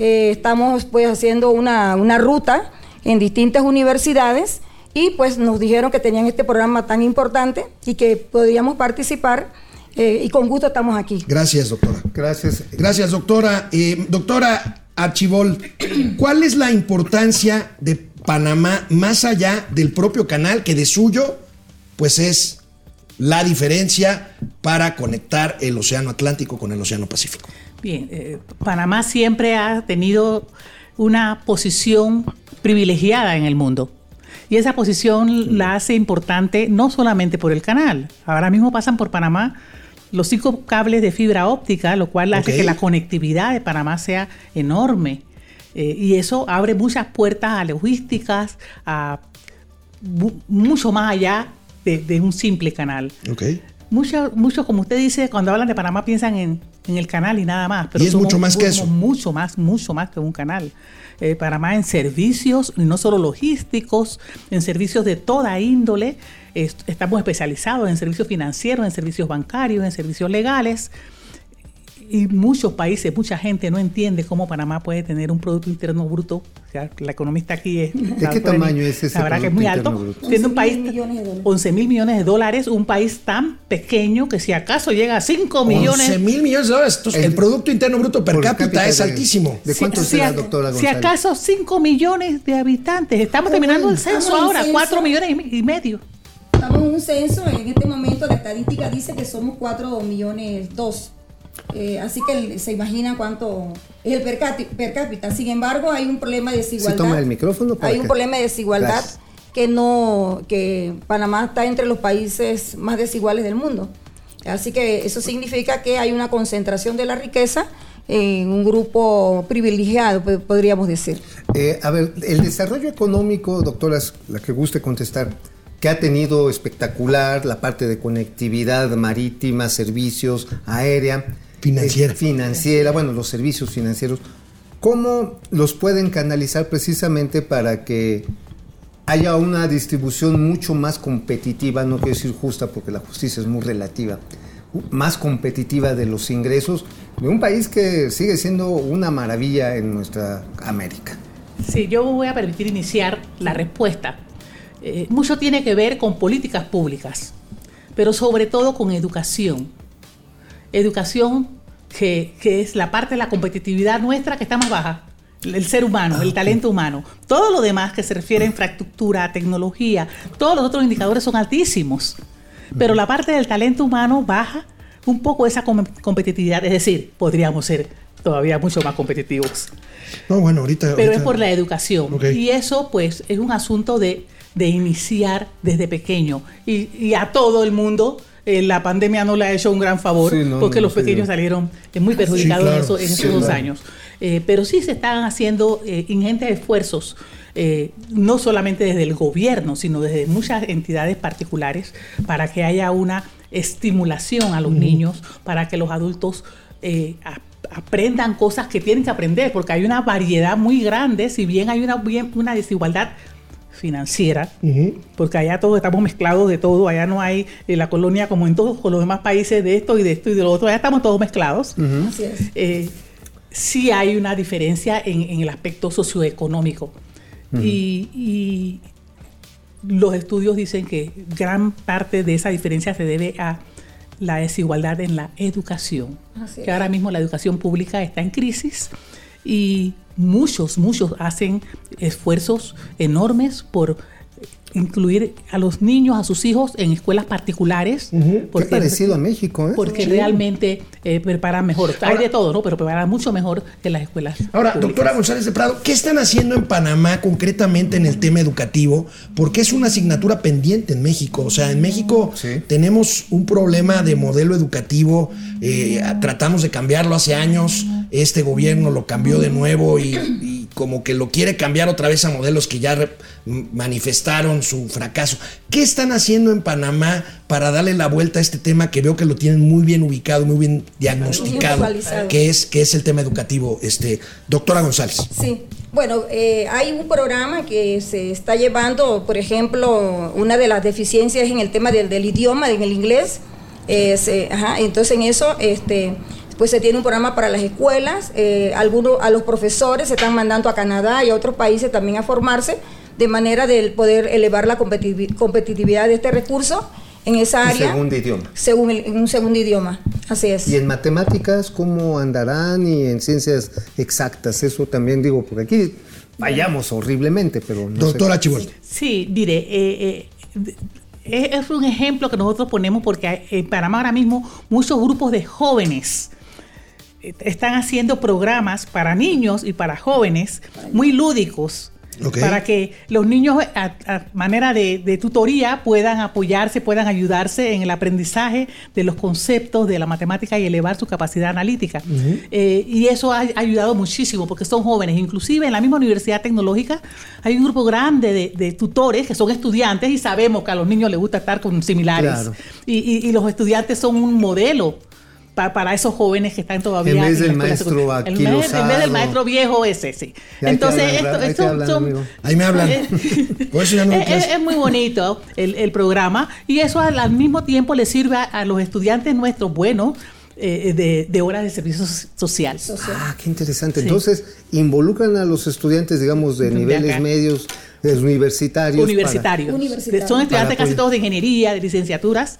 F: Eh, estamos pues haciendo una, una ruta en distintas universidades y pues nos dijeron que tenían este programa tan importante y que podríamos participar eh, y con gusto estamos aquí.
A: Gracias, doctora.
E: Gracias.
A: Gracias, doctora. Eh, doctora Archibol, ¿cuál es la importancia de Panamá más allá del propio canal que de suyo, pues es la diferencia para conectar el Océano Atlántico con el Océano Pacífico?
G: Bien, eh, Panamá siempre ha tenido una posición privilegiada en el mundo. Y esa posición la hace importante no solamente por el canal. Ahora mismo pasan por Panamá los cinco cables de fibra óptica, lo cual hace que la conectividad de Panamá sea enorme. Eh, y eso abre muchas puertas a logísticas, a mu- mucho más allá de, de un simple canal.
A: Ok.
G: Muchos, muchos, como usted dice, cuando hablan de Panamá piensan en, en el canal y nada más. Pero
A: Y es
G: somos-
A: mucho más que eso.
G: Mucho más, mucho más que un canal. Eh, Panamá en servicios, no solo logísticos, en servicios de toda índole. Est- estamos especializados en servicios financieros, en servicios bancarios, en servicios legales. Y muchos países, mucha gente no entiende cómo Panamá puede tener un Producto Interno Bruto. O sea, la economista aquí es.
E: ¿De qué tamaño es ese
G: La verdad que es muy alto.
E: Bruto?
G: Siendo un
F: 11.000
G: país.
F: millones de dólares.
G: 11 mil millones de dólares, un país tan pequeño que si acaso llega a 5 millones.
A: 11 mil millones de dólares. Entonces, el,
E: El-
A: Producto Interno Bruto per cápita, es
E: de-
A: altísimo.
E: ¿De cuánto
G: si,
E: será,
G: si-
E: doctora
G: Si
E: González?
G: acaso 5 millones de habitantes. Estamos terminando el censo ahora,
F: censo.
G: 4 millones y medio.
F: Estamos en un censo, en este momento la estadística dice que somos 4 millones 2. Eh, así que se imagina cuánto es el per, cápita. Sin embargo, hay un problema de desigualdad.
E: toma el micrófono
F: Hay un problema de desigualdad
E: Gracias.
F: que no, que Panamá está entre los países más desiguales del mundo. Así que eso significa que hay una concentración de la riqueza en un grupo privilegiado, po- podríamos decir.
E: Eh, a ver, el desarrollo económico, doctoras, la que guste contestar, que ha tenido espectacular la parte de conectividad marítima, servicios, aérea,
A: Financiera.
E: eh, financiera, bueno, los servicios financieros, ¿cómo los pueden canalizar precisamente para que haya una distribución mucho más competitiva, no quiero decir justa porque la justicia es muy relativa, más competitiva de los ingresos de un país que sigue siendo una maravilla en nuestra América?
G: Sí, yo voy a permitir iniciar la respuesta. Eh, mucho tiene que ver con políticas públicas, pero sobre todo con educación. Educación que, que es la parte de la competitividad nuestra que está más baja. El ser humano, el talento humano. Todo lo demás que se refiere a infraestructura, tecnología, todos los otros indicadores son altísimos. Pero la parte del talento humano baja un poco esa com- competitividad. Es decir, podríamos ser todavía mucho más competitivos
A: No, bueno, ahorita.
G: pero
A: ahorita-
G: es por la educación. Y eso, pues, es un asunto de, de iniciar desde pequeño. Y, y a todo el mundo, eh, la pandemia no le ha hecho un gran favor,
E: Sí, no,
G: porque
E: no,
G: los
E: sí,
G: pequeños salieron eh, muy perjudicados
A: claro,
G: en, eso- en
A: sí,
G: esos dos
A: claro.
G: años. Eh, pero sí se están haciendo eh, ingentes esfuerzos. eh, no solamente desde el gobierno, sino desde muchas entidades particulares, para que haya una estimulación a los niños, para que los adultos aprendan cosas que tienen que aprender, porque hay una variedad muy grande, si bien hay una, bien- una desigualdad financiera, porque allá todos estamos mezclados de todo, allá no hay eh, la colonia como en todos los demás países de esto y de esto y de lo otro, allá estamos todos mezclados.
F: Así es.
G: Eh, sí hay una diferencia en, en el aspecto socioeconómico. y, y los estudios dicen que gran parte de esa diferencia se debe a la desigualdad en la educación.
F: Así
G: que
F: es.
G: ahora mismo la educación pública está en crisis y muchos, muchos hacen esfuerzos enormes por incluir a los niños, a sus hijos en escuelas particulares.
E: Qué
G: porque-
E: parecido a México, ¿eh?
G: porque
E: Sí.
G: realmente eh, preparan mejor. Hay de todo, ¿no? Pero preparan mucho mejor que las escuelas.
A: Ahora,
G: públicas.
A: doctora González de Prado, ¿qué están haciendo en Panamá concretamente en el tema educativo? Porque es una asignatura pendiente en México. O sea, en México
E: Sí.
A: tenemos un problema de modelo educativo. eh, tratamos de cambiarlo hace años. Este gobierno lo cambió de nuevo y, y como que lo quiere cambiar otra vez a modelos que ya manifestaron su fracaso. ¿Qué están haciendo en Panamá para darle la vuelta a este tema que veo que lo tienen muy bien ubicado, muy bien diagnosticado, que es, que es el tema educativo? Este, doctora González.
F: Sí, bueno, eh, hay un programa que se está llevando, por ejemplo, una de las deficiencias en el tema del, del idioma, en el inglés. eh, se- ajá, entonces en eso, este, pues se tiene un programa para las escuelas, eh, algunos a los profesores se están mandando a Canadá y a otros países también a formarse, de manera de poder elevar la competitivi- competitividad de este recurso en esa área.
E: segundo idioma.
F: Según el- en un segundo idioma, así es.
E: Y en matemáticas, ¿cómo andarán? Y en ciencias exactas, eso también digo, porque aquí fallamos horriblemente, pero no.
A: Doctora Chibol.
G: Sí, mire, eh, eh, es, un ejemplo que nosotros ponemos porque en Panamá ahora mismo muchos grupos de jóvenes están haciendo programas para niños y para jóvenes muy lúdicos.
A: Ok.
G: Para que los niños a, a manera de, de tutoría puedan apoyarse, puedan ayudarse en el aprendizaje de los conceptos de la matemática y elevar su capacidad analítica. Eh, y eso ha ayudado muchísimo porque son jóvenes. Inclusive en la misma universidad tecnológica hay un grupo grande de, de tutores que son estudiantes y sabemos que a los niños les gusta estar con similares.
E: Claro.
G: Y, y- y los estudiantes son un modelo pa- para esos jóvenes que están todavía
E: En vez del maestro
G: secundaria. En vez- En vez
E: aquilosado.
G: del maestro viejo ese, sí. Entonces, esto, esto son-.
A: Ahí me hablan.
G: Es, es-
A: clase.
G: es muy bonito el, el programa y eso al, al mismo tiempo le sirve a, a los estudiantes nuestros buenos eh, de, de horas de servicio so- social.
E: Ah, qué interesante.
G: Sí.
E: Entonces, involucran a los estudiantes, digamos, de
G: De
E: niveles
G: acá.
E: medios, eh, universitarios.
G: Universitarios.
F: Universitarios.
G: Son estudiantes
E: Para
G: casi todos de ingeniería, de licenciaturas,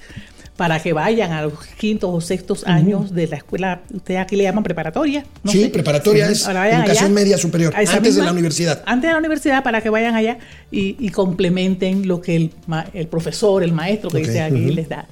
G: para que vayan a los quintos o sextos años de la escuela, ustedes aquí le llaman preparatoria. no
A: sí,
G: sé.
A: preparatoria es
G: Ahora vayan
A: educación
G: allá,
A: media superior, antes de
G: misma-
A: la universidad.
G: Antes de la universidad, para que vayan allá y, y complementen lo que el, ma- el profesor, el maestro que
A: Ok,
G: dice aquí les da.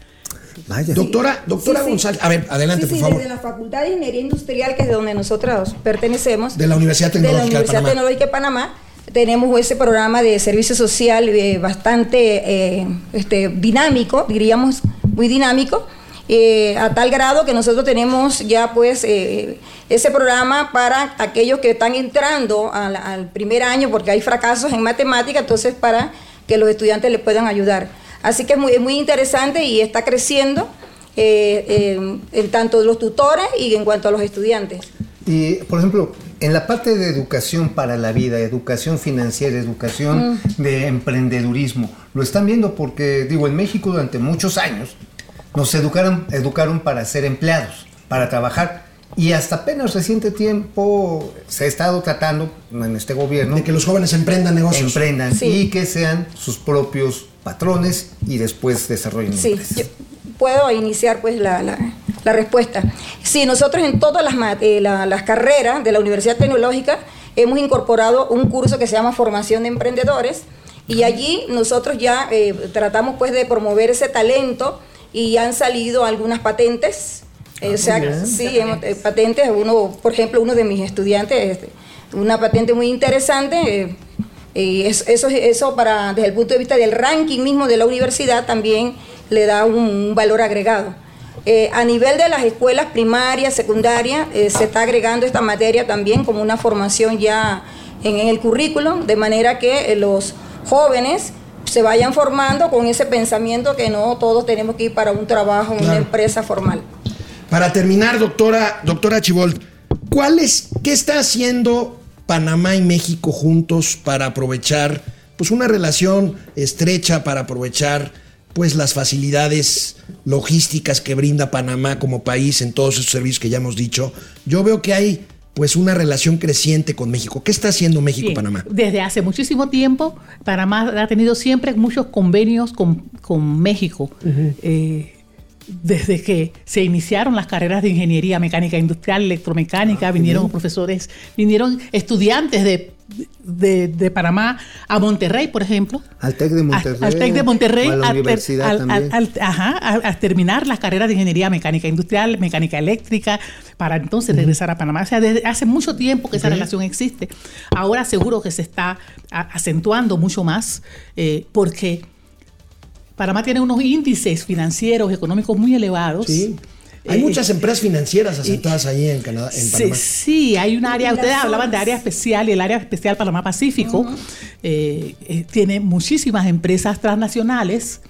E: Vaya.
A: Doctora, doctora
F: Sí, sí.
A: González, a ver, adelante,
F: Sí, sí,
A: por favor.
F: Desde la Facultad de Ingeniería Industrial, que es de donde nosotros pertenecemos.
A: De la Universidad
F: de
A: Tecnológica
F: la
A: de
F: Universidad
A: Panamá.
F: Tecnológica de Panamá. Tenemos ese programa de servicio social eh, bastante eh, este, dinámico, diríamos muy dinámico, eh, a tal grado que nosotros tenemos ya pues eh, ese programa para aquellos que están entrando al, al primer año, porque hay fracasos en matemática, entonces para que los estudiantes le puedan ayudar. Así que es muy, es muy interesante y está creciendo eh, eh, en tanto los tutores y en cuanto a los estudiantes.
E: Y, por ejemplo, en la parte de educación para la vida, educación financiera, educación de emprendedurismo, lo están viendo porque, digo, en México durante muchos años nos educaron, educaron para ser empleados, para trabajar. Y hasta apenas reciente tiempo se ha estado tratando en este gobierno
A: De que los jóvenes emprendan negocios.
E: emprendan
F: Sí.
E: y que sean sus propios patrones y después desarrollen
F: Sí,
E: empresas.
F: yo puedo iniciar pues la, la- la respuesta. Sí, nosotros en todas las, eh, la- las carreras de la Universidad Tecnológica hemos incorporado un curso que se llama Formación de Emprendedores y allí nosotros ya eh, tratamos pues de promover ese talento y han salido algunas patentes. Eh, o sea, sí, eh, patentes, uno, por ejemplo, uno de mis estudiantes, este, una patente muy interesante. eh, y es- eso, eso para, desde el punto de vista del ranking mismo de la universidad también le da un, un valor agregado. Eh, a nivel de las escuelas primarias, secundarias, eh, se está agregando esta materia también como una formación ya en, en el currículum, de manera que eh, los jóvenes se vayan formando con ese pensamiento que no todos tenemos que ir para un trabajo en una
A: Claro.
F: empresa formal.
A: Para terminar, doctora, doctora Chibold, ¿cuál es, ¿qué está haciendo Panamá y México juntos para aprovechar pues, una relación estrecha, para aprovechar pues, las facilidades logísticas que brinda Panamá como país en todos esos servicios que ya hemos dicho? Yo veo que hay pues una relación creciente con México. ¿Qué está haciendo
G: Bien,
A: México-Panamá?
G: Desde hace muchísimo tiempo, Panamá ha tenido siempre muchos convenios con, con México. Eh, desde que se iniciaron las carreras de ingeniería mecánica industrial, electromecánica, vinieron profesores, vinieron estudiantes de, de, de Panamá a Monterrey, por ejemplo.
E: Al TEC de Monterrey.
G: Al, TEC de Monterrey.
E: a la universidad
G: al-
E: también.
G: al- al- ajá, a, a terminar las carreras de ingeniería mecánica industrial, mecánica eléctrica, para entonces regresar a Panamá. O sea, desde hace mucho tiempo que esa relación existe. Ahora seguro que se está a- acentuando mucho más, eh, porque Panamá tiene unos índices financieros, económicos muy elevados.
A: Sí. Hay
G: Eh,
A: muchas empresas financieras asentadas ahí en Canadá, en
G: Sí,
A: Panamá.
G: sí, hay un área, ustedes hablaban de área especial y el área especial Panamá Pacífico eh, eh, tiene muchísimas empresas transnacionales,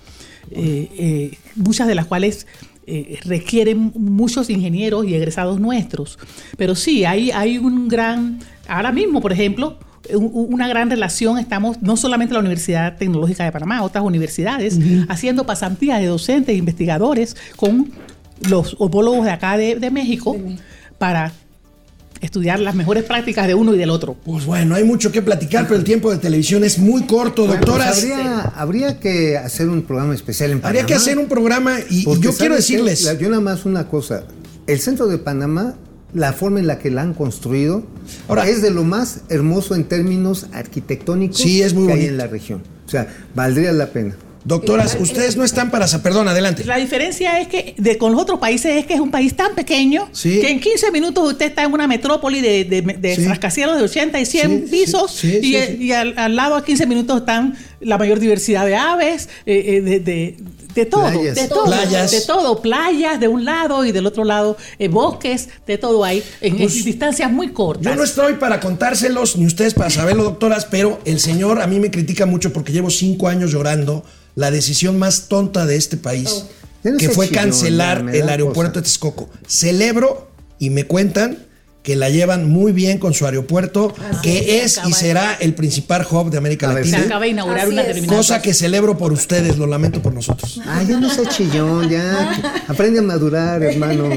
G: eh, eh, muchas de las cuales eh, requieren muchos ingenieros y egresados nuestros. Pero sí, hay, hay un gran, ahora mismo, por ejemplo, un- una gran relación, estamos no solamente la Universidad Tecnológica de Panamá, otras universidades, haciendo pasantías de docentes e investigadores con los homólogos de acá de, de México para estudiar las mejores prácticas de uno y del otro.
A: Pues bueno, hay mucho que platicar, pero el tiempo de televisión es muy corto,
E: Bueno,
A: doctoras.
E: pues habría, habría que hacer un programa especial en Panamá.
A: Habría que hacer un programa y, yo quiero decirles.
E: Yo nada más una cosa. El centro de Panamá, la forma en la que la han construido,
A: Ahora-
E: es de lo más hermoso en términos arquitectónicos
A: Sí, es muy
E: que hay
A: bonito.
E: en la región. O sea, valdría la pena.
A: Doctoras, ustedes no están para... Perdón, adelante.
G: La diferencia es que de, con los otros países es que es un país tan pequeño
A: Sí.
G: que en 15 minutos usted está en una metrópoli de, de, de
A: Sí.
G: rascacielos de 80 y 100
A: Sí,
G: pisos
A: sí, sí,
G: y,
A: sí, sí.
G: y al, al lado a 15 minutos están la mayor diversidad de aves, eh, eh, de, de- de todo,
E: Playas.
G: de todo,
A: Playas.
G: de todo, playas de un lado y del otro lado eh, bosques, de todo hay en, en
A: Pues,
G: distancias muy cortas.
A: Yo no estoy para contárselos, ni ustedes para saberlo, doctoras, pero el señor a mí me critica mucho porque llevo cinco años llorando la decisión más tonta de este país,
E: no
A: que fue
E: chillón,
A: cancelar el aeropuerto
E: cosa.
A: de Texcoco. Celebro y me cuentan que la llevan muy bien con su aeropuerto, que es y será el principal hub de América
E: A ver,
G: Se
A: Latina.
G: acaba de inaugurar
F: Así
G: una terminal.
A: Cosa que celebro por ustedes, lo lamento por nosotros.
E: Ah, ya no sea chillón, ya. Aprende a madurar, hermano.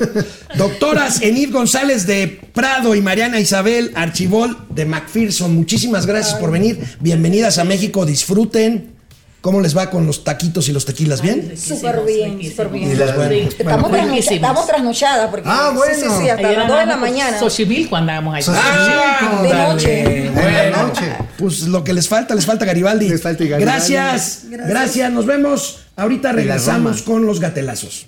A: Doctoras Enid González de Prado y Mariana Isabel Archibol de McPherson, muchísimas gracias por venir. Bienvenidas a México, disfruten ¿Cómo les va con los taquitos y los tequilas? ¿Bien?
F: Súper bien, súper bien.
A: Bueno,
F: Estamos, trasnocha- estamos trasnochadas porque
E: Ah, bueno.
F: sí, sí, sí, hasta las 2 de la mañana.
G: Xochimilco andábamos allá.
A: Ah,
F: De noche.
A: Bueno,
E: noche.
A: pues lo que les falta, les falta Garibaldi.
E: Les falta Garibaldi.
A: Gracias, gracias, Nos vemos. Ahorita regresamos con los gatelazos.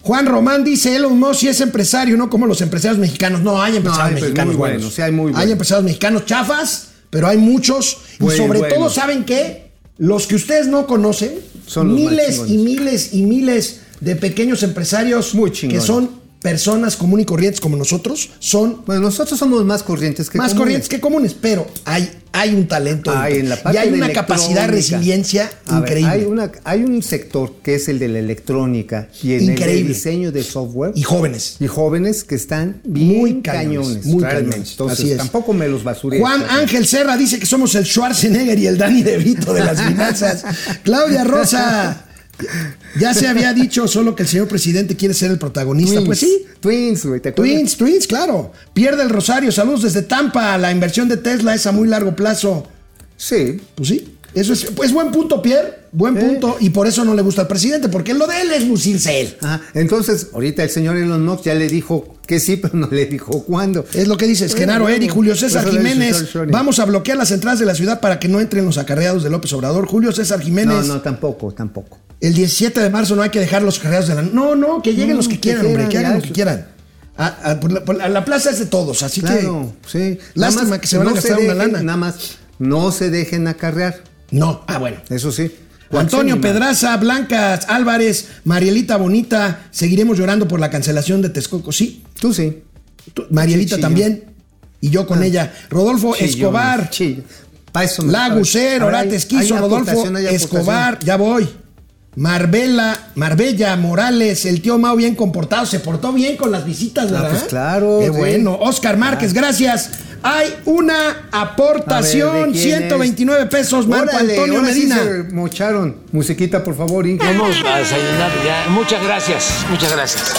A: Juan Román dice, Elon Musk sí es empresario, no como los empresarios mexicanos. No, hay empresarios
E: hay, pues,
A: mexicanos buenos.
E: buenos, sí, hay muy
A: Hay empresarios mexicanos chafas, pero hay muchos. y sobre todo. ¿saben qué? Los que ustedes no conocen,
E: Son
A: miles y miles y miles de pequeños empresarios
E: Muy
A: que son personas comunes y corrientes como nosotros, son
E: Bueno, nosotros somos más corrientes que
A: más
E: comunes.
A: corrientes que comunes, pero hay, hay un talento
E: Hay en la parte
A: y hay
E: de
A: una capacidad de resiliencia
E: A ver,
A: increíble.
E: hay, una, hay un sector que es el de la electrónica y en el
A: Increíble.
E: diseño de software.
A: y jóvenes.
E: y jóvenes que están bien
A: Muy
E: cañones,
A: cañones, muy
E: realmente.
A: cañones.
E: Entonces,
A: Así es.
E: tampoco me los basuré.
A: Juan Ángel Serra dice que somos el Schwarzenegger y el Danny DeVito de las finanzas. Claudia Rosa, ya se había dicho solo que el señor presidente quiere ser el protagonista.
E: Twins,
A: Pues sí.
E: Twins, güey, ¿te acuerdas?
A: Twins, Twins, claro. Pierde el Rosario. Saludos desde Tampa. La inversión de Tesla es a muy largo plazo.
E: Sí.
A: Pues sí. Eso es, pues buen punto, Pierre. Buen
E: Eh.
A: punto. Y por eso no le gusta al presidente, porque lo de él es lucirse él.
E: Ajá. Entonces, ahorita el señor Elon Musk ya le dijo que sí, pero no le dijo cuándo.
A: Es lo que dices, Genaro Eri, Julio César Jiménez. Vamos a bloquear las entradas de la ciudad para que no entren los acarreados de López Obrador. Julio César
E: No,
A: Jiménez.
E: no, tampoco, tampoco.
A: El 17 de marzo no hay que dejar los acarreados de la. No, no, que lleguen
E: No,
A: los que
E: que
A: quieran, hombre, que hagan lo que quieran. A, a- por la, por la- la plaza es de todos, así
E: Claro, sí.
A: que.
E: Nada
A: Lástima
E: más
A: que se van a
E: no
A: gastar una lana.
E: Nada más, no se dejen acarrear.
A: No. Ah, bueno.
E: Eso sí.
A: Antonio Pedraza, Blancas, Álvarez, Marielita Bonita, seguiremos llorando por la cancelación de Texcoco. Sí,
E: Tú sí.
A: tú- Marielita
E: Sí,
A: también. Y yo con
E: Ah.
A: ella. Rodolfo
E: Chillón,
A: Escobar,
E: hay-
A: Orates
E: hay
A: Quiso, Rodolfo Escobar, ya voy. Marbella, Marbella, Morales, el tío Mao bien comportado, se portó bien con las visitas, ¿verdad?
E: pues claro,
A: Qué
E: sí.
A: bueno. Oscar Márquez, gracias. Hay una aportación,
E: A ver, ¿de quién
A: 129 pesos, Marco
E: Órale,
A: Antonio
E: sí
A: Medina.
E: se mocharon. Musiquita, por favor, Inge.
D: Vamos a desayunar ya. Muchas gracias, muchas gracias.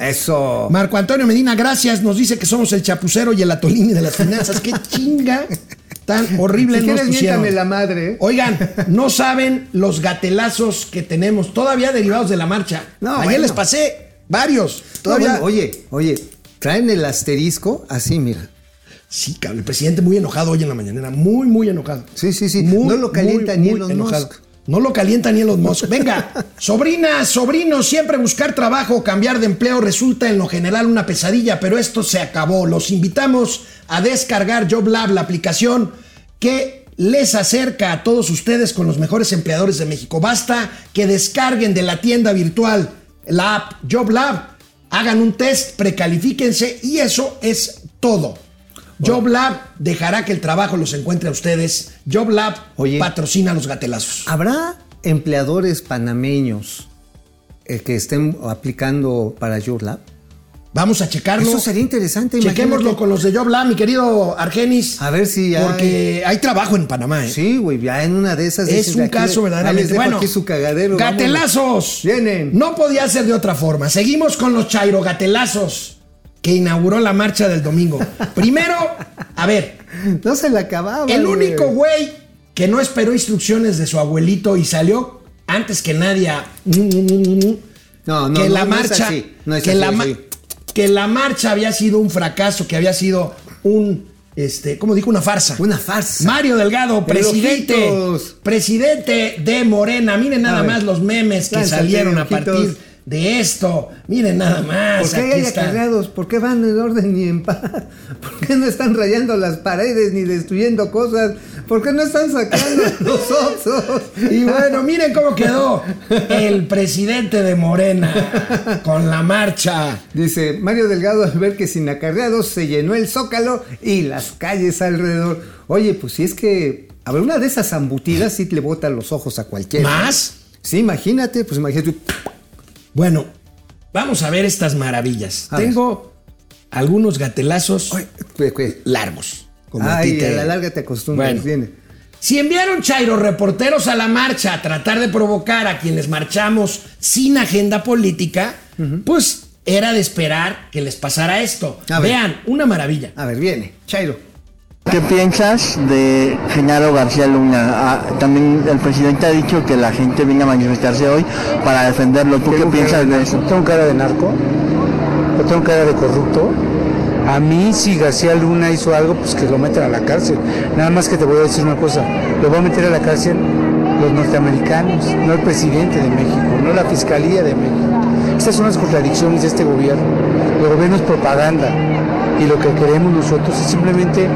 E: Eso.
A: Marco Antonio Medina, gracias. Nos dice que somos el chapucero y el atolini de las finanzas. Qué chinga tan horrible
E: Si
A: nos pusieron.
E: la madre. ¿eh?
A: Oigan, no saben los gatelazos que tenemos todavía derivados de la marcha.
E: No,
A: Ayer
E: bueno.
A: les pasé varios.
E: No,
A: Todavía.
E: bueno, oye, oye, traen el asterisco así, mira.
A: Sí, cabrón, el presidente muy enojado hoy en la mañanera. Muy, muy enojado.
E: Sí, sí, sí.
A: Muy,
E: No lo calienta
A: muy,
E: ni
A: muy
E: Elon
A: enojado.
E: Musk.
A: No lo calienta ni Elon Musk. Venga, sobrinas, sobrinos, siempre buscar trabajo o cambiar de empleo resulta en lo general una pesadilla, pero esto se acabó. Los invitamos a descargar JobLab, la aplicación que les acerca a todos ustedes con los mejores empleadores de México. Basta que descarguen de la tienda virtual la app JobLab, hagan un test, precalifíquense y eso es todo. JobLab dejará que el trabajo los encuentre a ustedes. JobLab patrocina los gatelazos.
E: ¿Habrá empleadores panameños eh, que estén aplicando para YourLab?
A: Vamos a checarlo.
E: Eso sería interesante.
A: Chequémoslo con los de JobLab, mi querido Argenis.
E: A ver si hay-
A: Porque hay trabajo en Panamá, ¿eh?
E: Sí, güey, ya en una de esas.
A: Es un caso
E: ahí
A: verdaderamente bueno.
E: aquí su cagadero. vámonos.
A: ¡Gatelazos!
E: Vienen.
A: No podía ser de otra forma. Seguimos con los Chairo Gatelazos que inauguró la marcha del domingo. Primero, a ver,
E: No se la acababa.
A: el único güey que no esperó instrucciones de su abuelito y salió antes que nadie a-
E: No, no,
A: que
E: no,
A: la
E: no es
A: marcha,
E: así, no es
A: que,
E: así,
A: la ma-
E: sí.
A: que la marcha había sido un fracaso, que había sido un, este, ¿cómo dijo? Una farsa.
E: Una farsa.
A: Mario Delgado, presidente,
E: ojitos.
A: presidente de Morena. Miren nada más los memes que
E: Lánzate,
A: salieron a partir de esto. Miren nada más.
E: ¿Por qué
A: aquí
E: hay
A: está.
E: acarreados? ¿Por qué van en orden y en paz? ¿Por qué no están rayando las paredes ni destruyendo cosas? ¿Por qué no están sacando los osos?
A: Y bueno, miren cómo quedó el presidente de Morena con la marcha.
E: Dice Mario Delgado al ver que sin acarreados se llenó el zócalo y las calles alrededor. Oye, pues si es que a ver, una de esas embutidas sí le botan los ojos a cualquiera.
A: ¿Más?
E: Sí, imagínate, pues imagínate.
A: Bueno, vamos a ver estas maravillas.
E: A ver.
A: Tengo algunos gatelazos
E: Pues, pues,
A: largos. Como a ti
E: Ay,
A: te-
E: a la larga te acostumbras.
A: Bueno. Si enviaron Chairo reporteros a la marcha a tratar de provocar a quienes marchamos sin agenda política, pues era de esperar que les pasara esto.
E: A ver.
A: Vean, una maravilla.
E: A ver, viene, Chairo.
H: ¿Qué piensas de Genaro García Luna? Ah, también el presidente ha dicho que la gente viene a manifestarse hoy para defenderlo. ¿Tú qué piensas de eso?
I: ¿Tengo cara de narco? ¿O tengo cara de corrupto? A mí, si García Luna hizo algo, pues que lo metan a la cárcel. Nada más que te voy a decir una cosa. Lo va a meter a la cárcel los norteamericanos, no el presidente de México, no la Fiscalía de México. Estas son las contradicciones de este gobierno. El gobierno es propaganda y lo que queremos nosotros es simplemente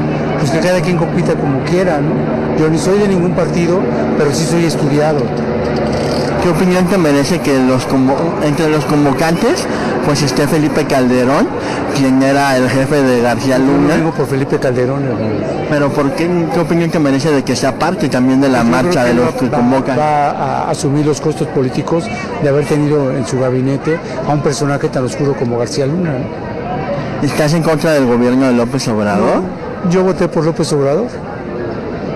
I: pues que cada quien compita como quiera, ¿no? Yo ni soy de ningún partido, pero sí soy estudiado.
H: ¿Qué opinión te merece que los entre los convocantes pues esté Felipe Calderón, quien era el jefe de García
I: Yo no
H: Luna?
I: por Felipe Calderón, hermano.
H: Pero ¿por qué, qué opinión te merece de que sea parte también de la
I: Yo
H: marcha de los que convocan?
I: Va a asumir los costos políticos de haber tenido en su gabinete a un personaje tan oscuro como García Luna.
H: ¿Estás en contra del gobierno de López Obrador?
I: Yo voté por López Obrador.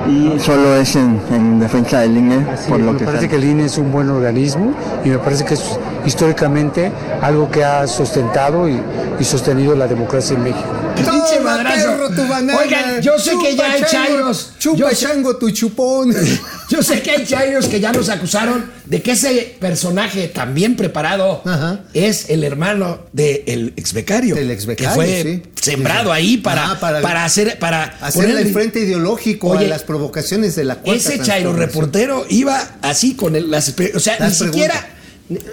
H: Y solo es en, en defensa del INE,
I: Así
H: por
I: es,
H: lo
I: me
H: que
I: parece que el INE es un buen organismo y me parece que es históricamente algo que ha sustentado y, y sostenido la democracia en México.
A: Pinche madrazo.
E: perro, tu banana.
A: Oigan, yo sé que ya hay chairos.
E: Chupa, chango, tu chupón.
A: Yo sé que hay chairos que ya nos acusaron de que ese personaje tan bien preparado
E: Ajá.
A: es el hermano del ex becario.
E: Del exbecario,
A: Que fue
E: sí.
A: sembrado ahí para,
E: Ah, para-
A: para, hacer. Para
E: Hacerle
A: ponerle-
E: el frente ideológico
A: Oye,
E: a las provocaciones de la cuarta
A: Ese chairo reportero iba así con el, las. O sea,
E: Las
A: ni siquiera.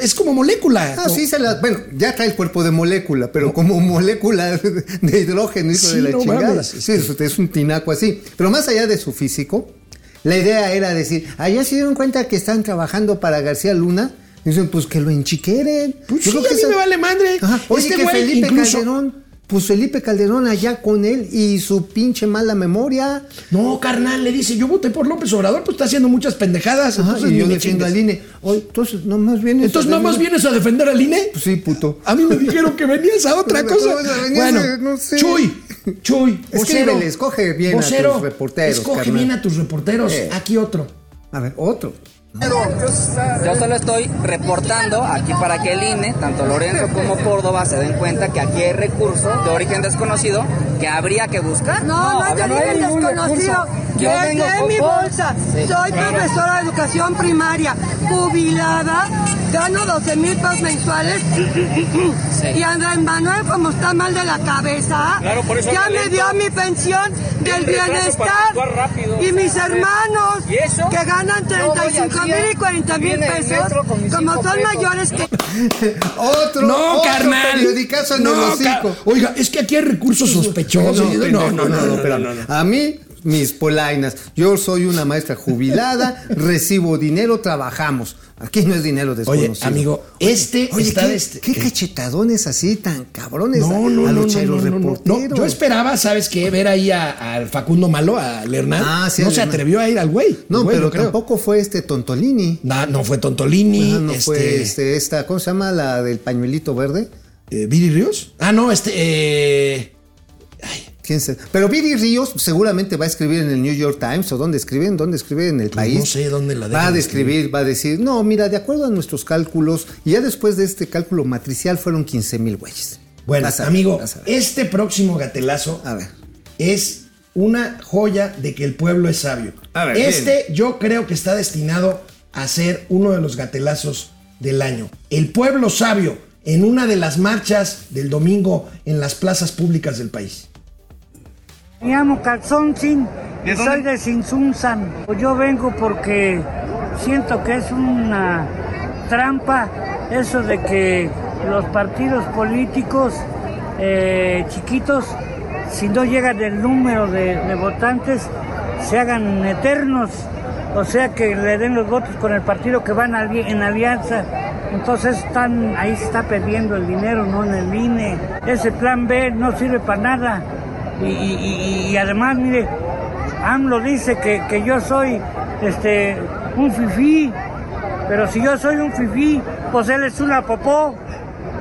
A: Es como molécula.
E: Ah, sí, se la, bueno, ya trae el cuerpo de molécula, pero como molécula de hidrógeno, hijo
A: Sí,
E: de la
A: no
E: chingada. Sí, es, es un tinaco así. Pero más allá de su físico, la idea era decir, allá se dieron cuenta que están trabajando para García Luna. Dicen, pues que lo enchiqueren.
A: Pues
E: Yo
A: sí,
E: creo
A: a mí
E: esa-
A: me vale madre.
E: Ajá. Oye,
A: Este
E: que
A: güey
E: Felipe
A: incluso-
E: Calderón, pues Felipe Calderón allá con él y su pinche mala memoria.
A: No, carnal, le dice, yo voté por López Obrador, pues está haciendo muchas pendejadas.
E: Ajá,
A: entonces
E: y yo defiendo al INE. Oye, entonces nomás vienes.
A: Entonces,
E: a
A: ¿nada más
E: defender-
A: vienes a defender al INE?
E: Pues sí, puto.
A: A mí me dijeron que venías a otra
E: ¿Cómo
A: cosa. Bueno,
E: No sé.
A: Chuy, Chuy, vocero.
E: Escríbele, escoge bien a tus reporteros,
A: Escoge
E: carnal.
A: bien a tus reporteros.
E: Eh.
A: Aquí otro.
E: A ver, otro.
J: Yo solo estoy reportando aquí para que el INE, tanto Lorenzo como Córdoba, se den cuenta que aquí hay recursos de origen desconocido que habría que buscar.
K: No, no,
J: acá
K: te digan
J: ningún
K: desconocido.
J: Yo con-
K: mi bolsa.
J: Sí.
K: Soy profesora de educación primaria, jubilada, gano 12 mil pesos mensuales. Y Andrés Manuel, como está mal de la cabeza,
J: Claro, por eso
K: ya me
J: lento.
K: dio mi pensión del bienestar. Y mis hermanos,
J: ¿Y eso?
K: que ganan
J: Yo voy
K: 35
J: al
K: mil y 40 mil
J: el
K: pesos, como son
J: pesos.
K: mayores que...
E: Otro,
A: No,
E: otro
A: carnal.
E: periodicazo en el
A: No,
E: hocico.
A: ca- Oiga, es que aquí hay recursos sospechosos. No, no, no, no,
E: espérame.
A: no, no, no.
E: A mí, mis polainas. Yo soy una maestra jubilada, recibo dinero, trabajamos. Aquí no es dinero
A: Oye,
E: desconocido.
A: amigo, este
E: Oye,
A: está
E: ¿qué,
A: este-
E: qué cachetadones así tan cabrones
A: No,
E: a,
A: no,
E: a
A: no,
E: los
A: no, no, no, no. No, yo esperaba, ¿sabes qué? Ver ahí a- al Facundo Malo, al Hernán.
E: Ah, sí,
A: no se atrevió a ir al güey.
E: No,
A: güey,
E: pero tampoco fue este Tontolini.
A: Na- no fue Tontolini.
E: Ajá, no
A: este,
E: fue este, esta, ¿cómo se llama la del pañuelito verde?
A: eh, ¿Viri Ríos? Ah, no, este. Eh,
E: ¿Quién sabe? Pero Viri Ríos seguramente va a escribir en el New York Times o dónde escriben, dónde escribe en el
A: Pues
E: país.
A: no sé dónde la
E: Va a describir, va a decir, no, mira, de acuerdo a nuestros cálculos, y ya después de este cálculo matricial fueron 15 mil güeyes.
A: bueno,
E: ver,
A: amigo, este próximo gatelazo
E: A ver.
A: es una joya de que el pueblo es sabio.
E: A ver,
A: este yo creo que está destinado a ser uno de los gatelazos del año. El pueblo sabio en una de las marchas del domingo en las plazas públicas del país.
L: Me llamo Calzón Sin y soy de Sinsunzan. Yo vengo porque siento que es una trampa eso de que los partidos políticos eh, chiquitos, si no llegan el número de, de votantes, se hagan eternos. O sea que le den los votos con el partido que van ali- en alianza. Entonces están, ahí se está perdiendo el dinero, no en el INE. Ese plan B no sirve para nada. Y, y- además, mire, AMLO dice que, que yo soy este, un fifí, pero si yo soy un fifí, pues él es una popó.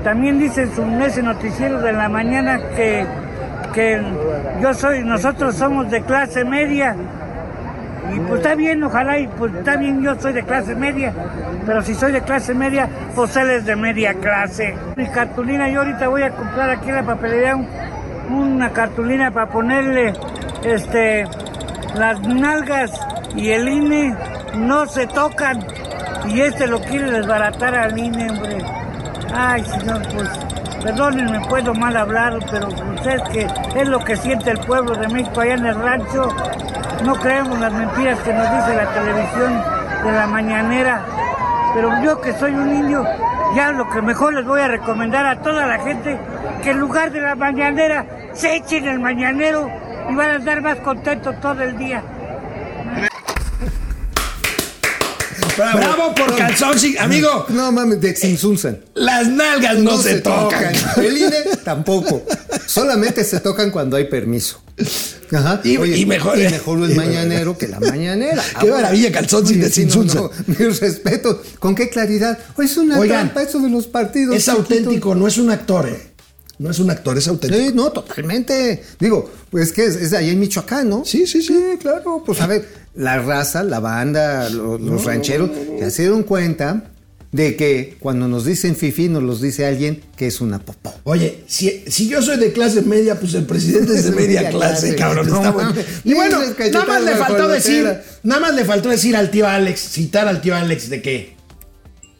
L: También dice en su, ese noticiero de la mañana que, que yo soy, nosotros somos de clase media. Y pues está bien, ojalá, y pues está bien, yo soy de clase media, pero si soy de clase media, pues él es de media clase. Mi cartulina, yo ahorita voy a comprar aquí la papelería una cartulina para ponerle este, las nalgas y el INE no se tocan. Y este lo quiere desbaratar al INE, hombre. Ay, señor, pues, perdónenme, puedo mal hablar, pero usted que es lo que siente el pueblo de México allá en el rancho. No creemos las mentiras que nos dice la televisión de la mañanera. Pero yo que soy un indio, ya lo que mejor les voy a recomendar a toda la gente, que en lugar de la mañanera, se echen el mañanero y van a estar más contentos todo el día.
A: Bravo, por calzón, amigo.
E: No mames, de Sinsunsan.
A: Las nalgas no, se, tocan.
E: El INE tampoco. Solamente se tocan cuando hay permiso. Ajá.
A: Y- y mejor-
E: y mejor el mañanero que la mañanera.
A: Qué maravilla, calzón sin
E: Oye,
A: de
E: sí, no, no, Mi respeto. ¿Con qué claridad? Oye, es una
A: Oigan,
E: trampa eso de los partidos.
A: Es auténtico, no es un actor, ¿eh? No es un actor, es auténtico.
E: Sí, no, totalmente. Digo, pues que es, es allá en Michoacán, ¿no?
A: Sí, sí, sí.
E: claro. Pues a ver, la raza, la banda, lo- los rancheros, se dieron cuenta de que cuando nos dicen fifi, nos los dice alguien que es una popó.
A: Oye, si, si yo soy de clase media, pues el presidente es de media clase, cabrón.
E: No
A: está bueno. Y bueno, nada más le faltó decir, nada más le faltó decir al tío Alex, citar al tío Alex de que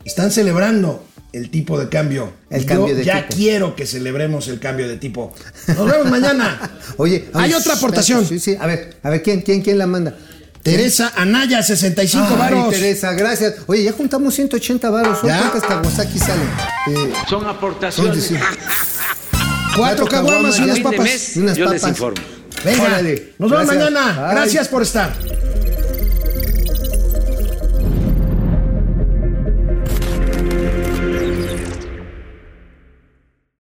A: están celebrando el tipo de cambio.
E: El
A: Yo
E: cambio de
A: ya
E: tipo.
A: quiero que celebremos el cambio de tipo. Nos vemos mañana.
E: Oye,
A: hay otra aportación.
E: Sí, sí. A ver, a ver, ¿quién, quién, quién la manda?
A: Teresa Anaya, 65
E: Ay,
A: varos.
E: Teresa, gracias. Oye, ya juntamos 180 varos. Cuántas Kawasaki salen. Eh,
D: Son
E: son
D: aportaciones.
A: Cuatro caguamas y unas papas.
D: mes,
E: y unas
D: yo les
E: papas.
D: informo.
A: Venga,
E: Órale.
A: nos vemos mañana.
E: Bye.
A: Gracias por estar.